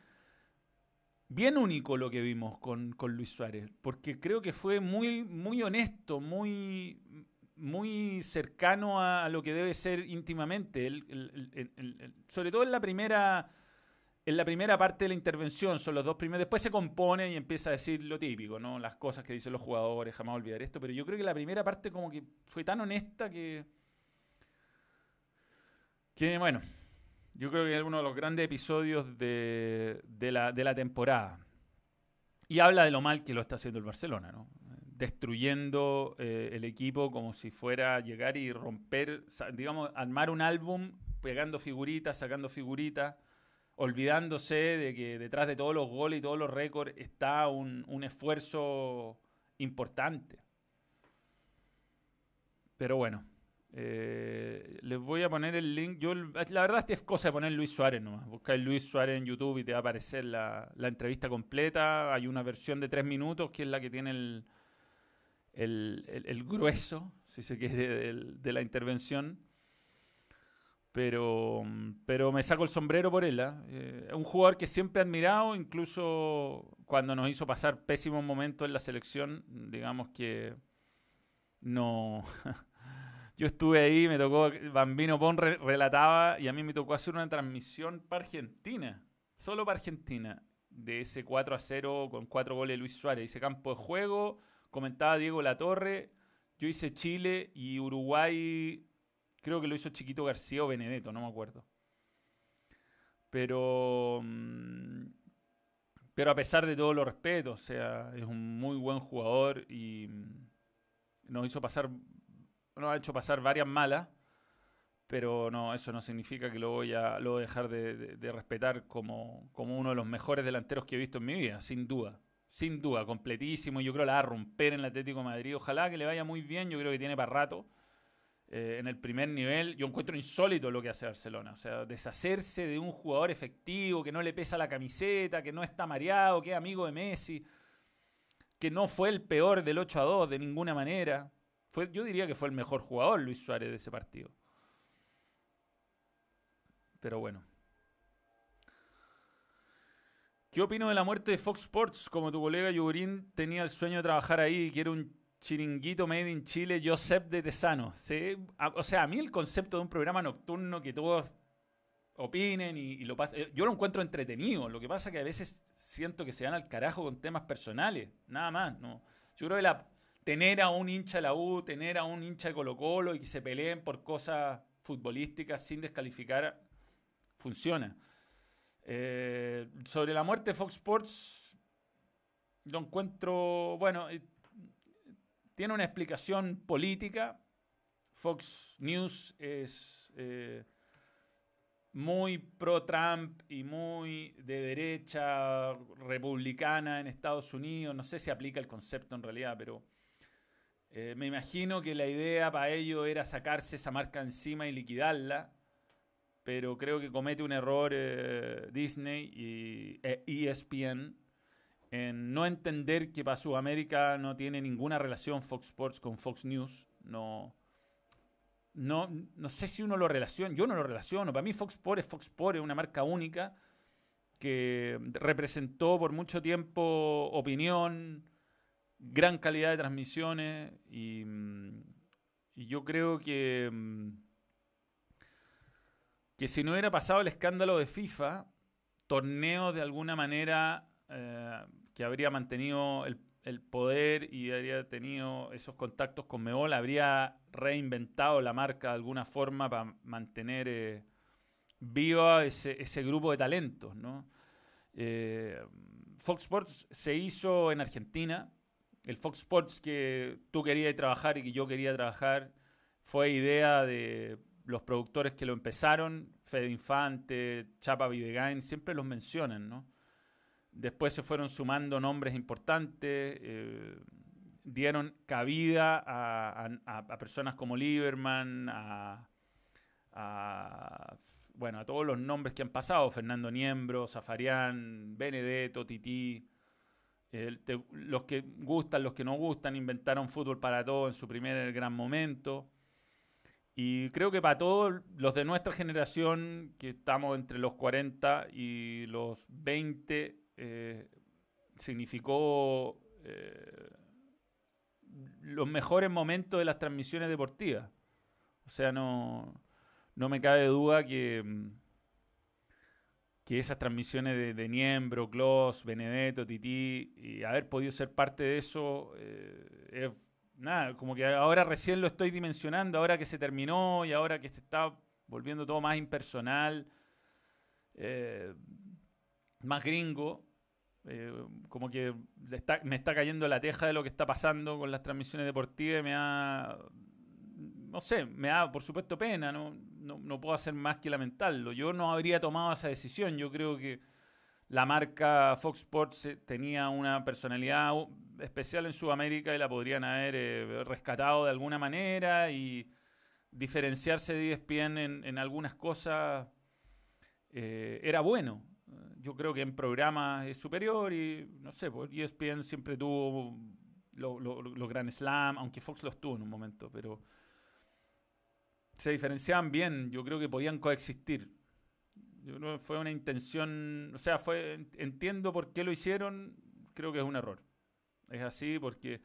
bien único lo que vimos con, Luis Suárez, porque creo que fue muy, muy honesto, muy, muy cercano a, lo que debe ser íntimamente. sobre todo en la primera en la primera parte de la intervención, son los dos primeros, después se compone y empieza a decir lo típico, ¿no? Las cosas que dicen los jugadores, jamás olvidar esto, pero yo creo que la primera parte como que fue tan honesta que que bueno, yo creo que es uno de los grandes episodios de, la, temporada. Y habla de lo mal que lo está haciendo el Barcelona, ¿no? Destruyendo eh, el equipo como si fuera llegar y romper, digamos, armar un álbum pegando figuritas, sacando figuritas, olvidándose de que detrás de todos los goles y todos los récords está un, un esfuerzo importante. Pero bueno, eh, les voy a poner el link. Yo, la verdad, es cosa de poner Luis Suárez nomás. Busca Luis Suárez en YouTube y te va a aparecer la, entrevista completa. Hay una versión de tres minutos que es la que tiene el, el, grueso, si se quiere, de, la intervención. Pero, pero me saco el sombrero por él. Eh, es un jugador que siempre he admirado, incluso cuando nos hizo pasar pésimos momentos en la selección. Digamos que no. yo estuve ahí, me tocó, Bambino Pon relataba y a mí me tocó hacer una transmisión para Argentina, solo para Argentina, de ese 4 a 0 con cuatro goles de Luis Suárez. Hice campo de juego, comentaba Diego Latorre, yo hice Chile y Uruguay, creo que lo hizo Chiquito García o Benedetto, no me acuerdo. Pero, mm, pero a pesar de todo lo respeto, o sea, es un muy buen jugador y mm, nos hizo pasar nos ha hecho pasar varias malas, pero no, eso no significa que lo voy a, lo dejar de, respetar como, como uno de los mejores delanteros que he visto en mi vida, sin duda. Sin duda, completísimo. Yo creo que la va a romper en el Atlético Madrid. Ojalá que le vaya muy bien. Yo creo que tiene para rato. Eh, en el primer nivel, yo encuentro insólito lo que hace Barcelona. O sea, deshacerse de un jugador efectivo, que no le pesa la camiseta, que no está mareado, que es amigo de Messi, que no fue el peor del 8 a 2 de ninguna manera. Fue, yo diría que fue el mejor jugador Luis Suárez de ese partido. Pero bueno. ¿Qué opino de la muerte de Fox Sports? Como tu colega Yugurín tenía el sueño de trabajar ahí y quiere un chiringuito made in Chile, Josep de Tesano. O sea, a mí el concepto de un programa nocturno que todos opinen y, lo pasen, eh, yo lo encuentro entretenido. Lo que pasa es que a veces siento que se van al carajo con temas personales, nada más. No. Yo creo que la, tener a un hincha de la U, tener a un hincha de Colo Colo y que se peleen por cosas futbolísticas sin descalificar, funciona. Eh, sobre la muerte de Fox Sports, lo encuentro, bueno, eh, tiene una explicación política. Fox News es eh, muy pro-Trump y muy de derecha republicana en Estados Unidos. No sé si aplica el concepto en realidad, pero eh, me imagino que la idea para ello era sacarse esa marca encima y liquidarla. Pero creo que comete un error eh, Disney y ESPN en no entender que para Sudamérica no tiene ninguna relación Fox Sports con Fox News. No, no, no sé si uno lo relaciona, yo no lo relaciono. Para mí Fox Sports es Fox Sports, es una marca única que representó por mucho tiempo opinión, gran calidad de transmisiones y, yo creo que, que si no hubiera pasado el escándalo de FIFA, torneos de alguna manera eh, que habría mantenido el, poder y habría tenido esos contactos con Meol, habría reinventado la marca de alguna forma para mantener eh, viva ese, grupo de talentos. Eh, Fox Sports se hizo en Argentina. El Fox Sports que tú querías trabajar y que yo quería trabajar fue idea de los productores que lo empezaron, Fede Infante, Chapa Videgain, siempre los mencionan, ¿no? Después se fueron sumando nombres importantes, eh, dieron cabida a, personas como Lieberman, a, bueno, a todos los nombres que han pasado, Fernando Niembro, Zafarián, Benedetto, Tití, los que gustan, los que no gustan, inventaron fútbol para todos en su primer gran momento. Y creo que para todos los de nuestra generación, que estamos entre los 40 y los 20, eh, significó eh, los mejores momentos de las transmisiones deportivas. O sea, no, no me cabe duda que, que esas transmisiones de, de Niembro, Klaus, Benedetto, Titi, y haber podido ser parte de eso, eh, es nada, como que ahora recién lo estoy dimensionando, ahora que se terminó y ahora que se está volviendo todo más impersonal más gringo, eh, como que me está cayendo la teja de lo que está pasando con las transmisiones deportivas me da, no sé, me da por supuesto pena, no, no, puedo hacer más que lamentarlo. Yo no habría tomado esa decisión, yo creo que la marca Fox Sports eh, tenía una personalidad especial en Sudamérica y la podrían haber eh, rescatado de alguna manera y diferenciarse de ESPN en, en algunas cosas era bueno yo creo que en programas es superior y no sé, pues ESPN siempre tuvo los lo, Grand Slam, aunque Fox los tuvo en un momento, pero se diferenciaban bien, yo creo que podían coexistir. Yo creo que fue una intención, o sea, fue entiendo por qué lo hicieron, creo que es un error. Es así porque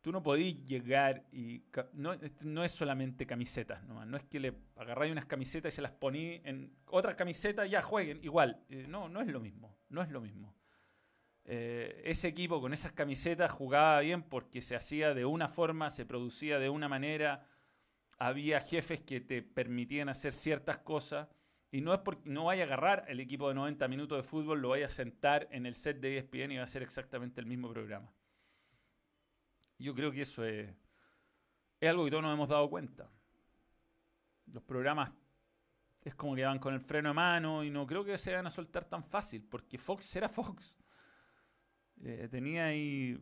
tú no podís llegar y... No, no es solamente camisetas, no, no es que le agarráis unas camisetas y se las poní en otras camisetas, ya jueguen, igual. Eh, no, no es lo mismo, no es lo mismo. Eh, ese equipo con esas camisetas jugaba bien porque se hacía de una forma, se producía de una manera, había jefes que te permitían hacer ciertas cosas. Y no es porque no vaya a agarrar el equipo de 90 minutos de fútbol, lo vaya a sentar en el set de ESPN y va a ser exactamente el mismo programa. Yo creo que eso es, algo que todos nos hemos dado cuenta. Los programas es como que van con el freno de mano y no creo que se van a soltar tan fácil, porque Fox era Fox. Eh, tenía ahí...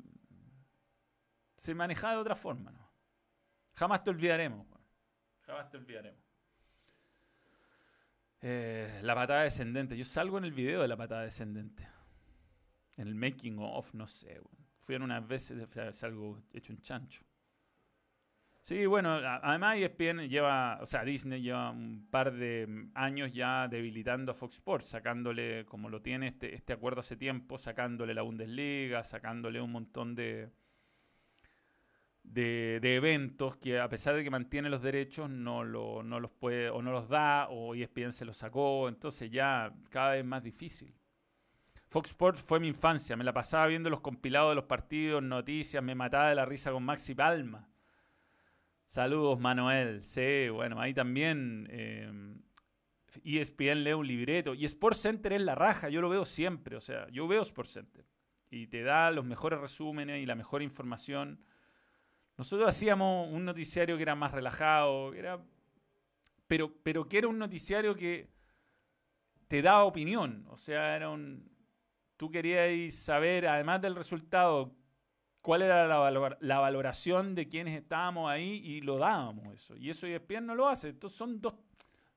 Se manejaba de otra forma, ¿no? Jamás te olvidaremos, Jamás te olvidaremos. Eh, la patada descendente. Yo salgo en el video de la patada descendente. En el making of, no sé. Fui en unas veces, salgo hecho un chancho. Sí, bueno, además ESPN lleva, o sea, Disney lleva un par de años ya debilitando a Fox Sports, sacándole, como lo tiene este, este acuerdo hace tiempo, sacándole la Bundesliga, sacándole un montón de, de, eventos que a pesar de que mantiene los derechos no, lo, no los puede o no los da o ESPN se los sacó, entonces ya cada vez más difícil. Fox Sports fue mi infancia, me la pasaba viendo los compilados de los partidos, noticias, me mataba de la risa con Maxi Palma. Saludos, Manuel. Sí, bueno, ahí también eh, ESPN lee un libreto. Y Sports Center es la raja, yo lo veo siempre. O sea, yo veo Sports Center. Y te da los mejores resúmenes y la mejor información. Nosotros hacíamos un noticiario que era más relajado, era, pero, pero que era un noticiario que te daba opinión. O sea, era un, tú querías saber, además del resultado, cuál era la, valoración de quienes estábamos ahí y lo dábamos eso. Y eso ESPN no lo hace. Entonces son dos,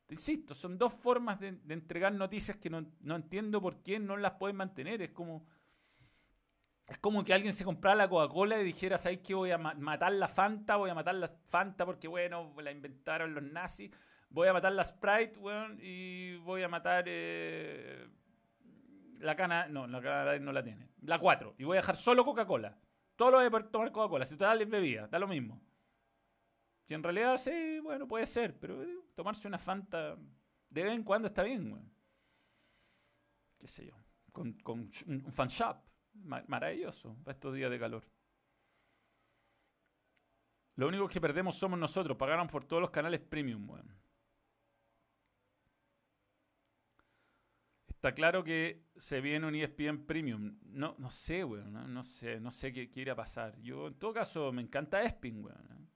insisto, son dos formas de, entregar noticias que no, entiendo por qué no las pueden mantener. Es como, es como que alguien se comprara la Coca-Cola y dijera, ¿sabes qué? Voy a matar la Fanta, voy a matar la Fanta porque, bueno, la inventaron los nazis. Voy a matar la Sprite, bueno, y voy a matar... Eh, la cana, no, la cana no la tiene. La 4. Y voy a dejar solo Coca-Cola. Todo lo voy a tomar Coca-Cola. Si total es bebida, da lo mismo. Si en realidad sí, bueno, puede ser, pero eh, tomarse una Fanta de vez en cuando está bien, güey. Qué sé yo. Con, con un fan shop. Maravilloso estos días de calor. Lo único que perdemos somos nosotros. Pagaron por todos los canales premium, güey. Está claro que se viene un ESPN Premium. No, no sé, weón. No, sé, no sé qué, quiere pasar. Yo, en todo caso, me encanta ESPN, weón.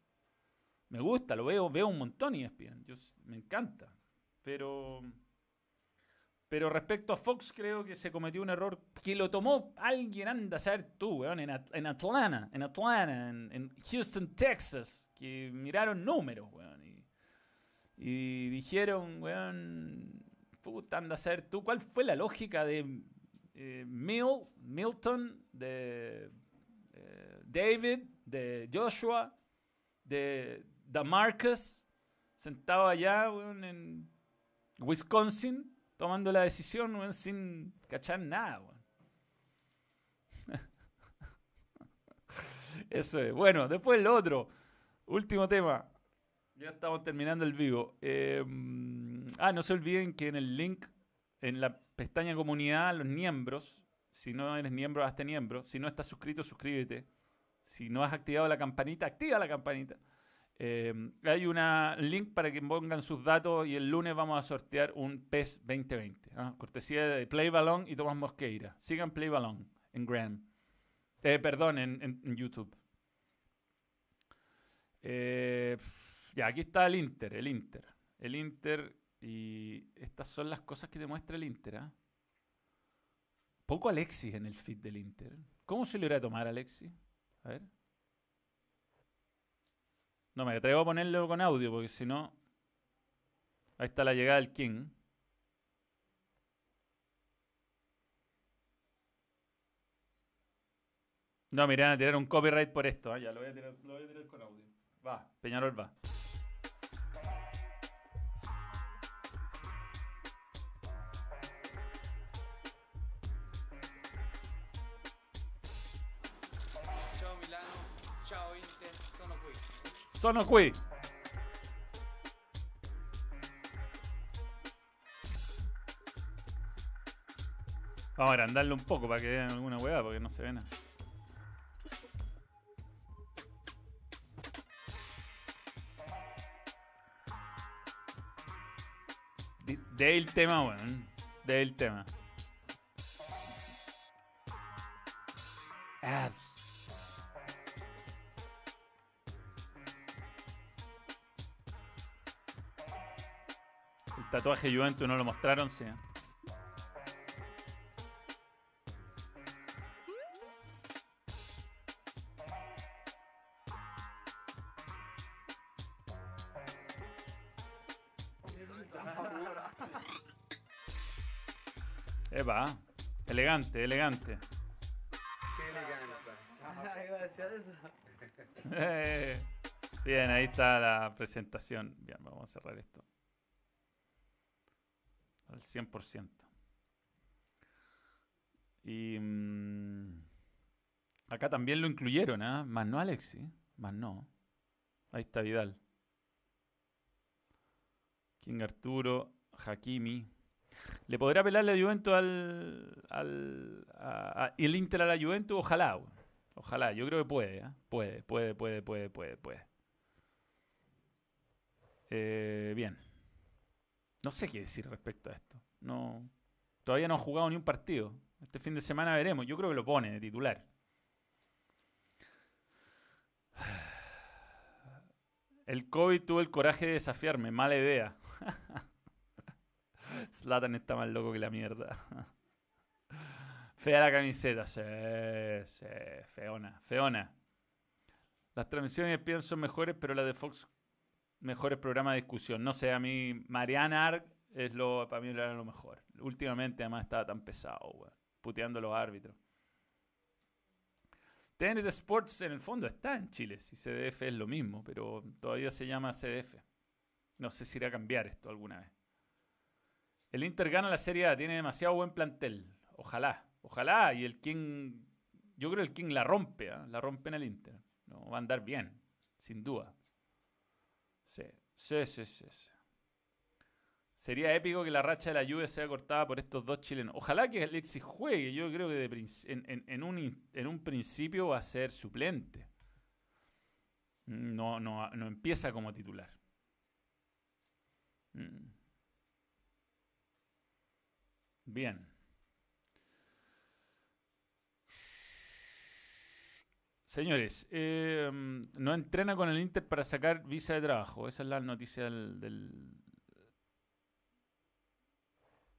Me gusta, lo veo, veo un montón ESPN. Yo, me encanta. Pero. Pero respecto a Fox, creo que se cometió un error que lo tomó alguien, anda a saber tú, weón, en, Atlanta, en Atlanta, en, Houston, Texas, que miraron números, weón. Y, dijeron, weón, puta, anda a ser tú. ¿Cuál fue la lógica de eh, Milton, de eh, David, de Joshua, de Marcus, sentado allá en Wisconsin, tomando la decisión sin cachar nada? Eso es. Bueno, después el otro. Último tema. Ya estamos terminando el vivo. Em, ah, no se olviden que en el link, en la pestaña comunidad, los miembros, si no eres miembro, hazte miembro. Si no estás suscrito, suscríbete. Si no has activado la campanita, activa la campanita. Em, hay un link para que pongan sus datos y el lunes vamos a sortear un PES 2020. ¿ah? Cortesía de Play Balón y Tomás Mosqueira. Sigan Play Balón en Gram. Eh, perdón, en, YouTube. Eh, ya, aquí está el Inter, el Inter. El Inter, y estas son las cosas que demuestra el Inter. ¿ah? Poco Alexis en el feed del Inter. ¿Cómo se le irá a tomar Alexis? A ver. No me atrevo a ponerlo con audio porque si no. Ahí está la llegada del King. No, me a tirar un copyright por esto. ¿ah? Ya, lo voy, a tirar, con audio. Va, Peñarol va. Sono qui. Vamos a agrandarlo un poco para que vean alguna hueá, porque no se ve nada. De, el tema, weón. De el tema. Ads. Tatuaje Juventus no lo mostraron, sí. Epa, elegante, elegante. Qué elegancia. Eh, Bien, ahí está la presentación. Bien, vamos a cerrar esto. Al 100%. Y mm, acá también lo incluyeron, ¿ah? Más no Alexi, más no. Ahí está Vidal. King Arturo, Hakimi. ¿Le podrá pelar la Juventus al, al a- el Inter a la Juventus? Ojalá. Ojalá, yo creo que puede, ¿ah? Puede, puede, puede, puede, puede, puede. Eh, bien. No sé qué decir respecto a esto. No, todavía no ha jugado ni un partido. Este fin de semana veremos. Yo creo que lo pone de titular. El COVID tuvo el coraje de desafiarme. Mala idea. Zlatan está más loco que la mierda. Fea la camiseta. Sí, sí. Feona. Feona. Las transmisiones de son mejores, pero las de Fox mejores programas de discusión. No sé, a mí Mariana Arg es lo, para mí era lo mejor. Últimamente además estaba tan pesado, weón. Puteando los árbitros. TNT Sports en el fondo está en Chile. Si CDF es lo mismo, pero todavía se llama CDF. No sé si irá a cambiar esto alguna vez. El Inter gana la Serie A, tiene demasiado buen plantel. Ojalá, ojalá. Y el King, yo creo el King la rompe, ¿ah? la rompe en el Inter. No, va a andar bien, sin duda. Sí, sí, sí, sí. sí. Sería épico que la racha de la lluvia sea cortada por estos dos chilenos. Ojalá que Alexis juegue. Yo creo que en, un, en un principio va a ser suplente. No, no, no empieza como titular. Mm. Bien. Señores, eh, no entrena con el Inter para sacar visa de trabajo. Esa es la noticia del,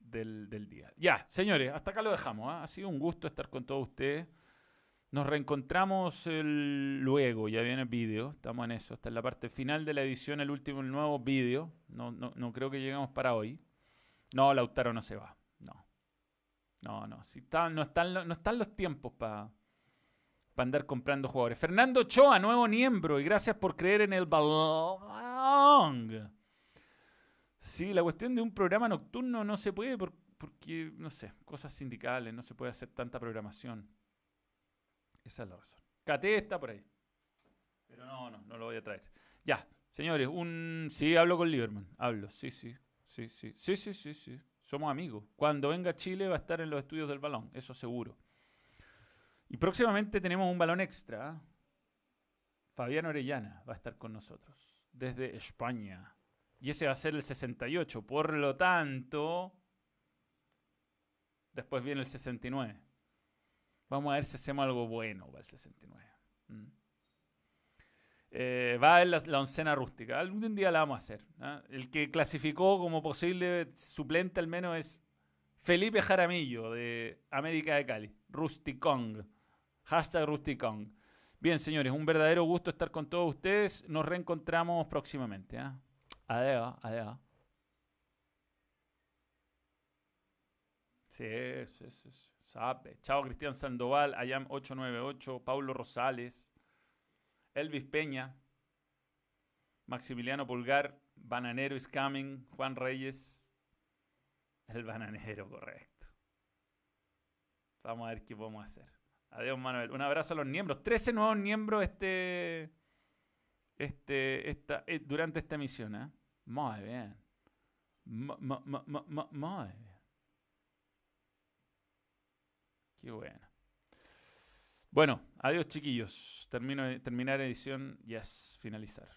del, día. Ya, señores, hasta acá lo dejamos. ¿ah? Ha sido un gusto estar con todos ustedes. Nos reencontramos luego, ya viene el vídeo, estamos en eso. Está en la parte final de la edición, el último, el nuevo vídeo. No, no, no creo que lleguemos para hoy. No, Lautaro no se va. No. No, no. Si está- no, están, no están los tiempos para andar comprando jugadores. Fernando Ochoa, nuevo miembro, y gracias por creer en el balón. Sí, la cuestión de un programa nocturno no se puede por- porque, no sé, cosas sindicales, no se puede hacer tanta programación. Esa es la razón. KT está por ahí. Pero no, no, no lo voy a traer. Ya, señores, un... Sí, hablo con Lieberman. Hablo, sí, sí. Sí, sí. Sí, sí, sí, sí. Somos amigos. Cuando venga a Chile va a estar en los estudios del balón, eso seguro. Y próximamente tenemos un balón extra. Fabián Orellana va a estar con nosotros desde España. Y ese va a ser el 68. Por lo tanto, después viene el 69. Vamos a ver si hacemos algo bueno para el 69. Mm. Eh, va a la oncena rústica. Algún día la vamos a hacer. ¿ah? El que clasificó como posible suplente al menos es Felipe Jaramillo de América de Cali. Rusticong. Hashtag Rusticong. Bien, señores, un verdadero gusto estar con todos ustedes. Nos reencontramos próximamente. Adiós, adiós. Sí, sí, sí, sí. Sabe. Chao, Cristian Sandoval, Ayam 898, Paulo Rosales, Elvis Peña, Maximiliano Pulgar, Bananero is coming, Juan Reyes, el bananero, correcto. Vamos a ver qué podemos hacer. Adiós, Manuel. Un abrazo a los miembros. 13 nuevos miembros este, este, esta, eh, durante esta emisión. ¿eh? Muy bien. Mu- mu- mu- mu- mu- Muy bien. Qué bueno. Bueno, adiós chiquillos. Termino, terminar edición. Yes, finalizar.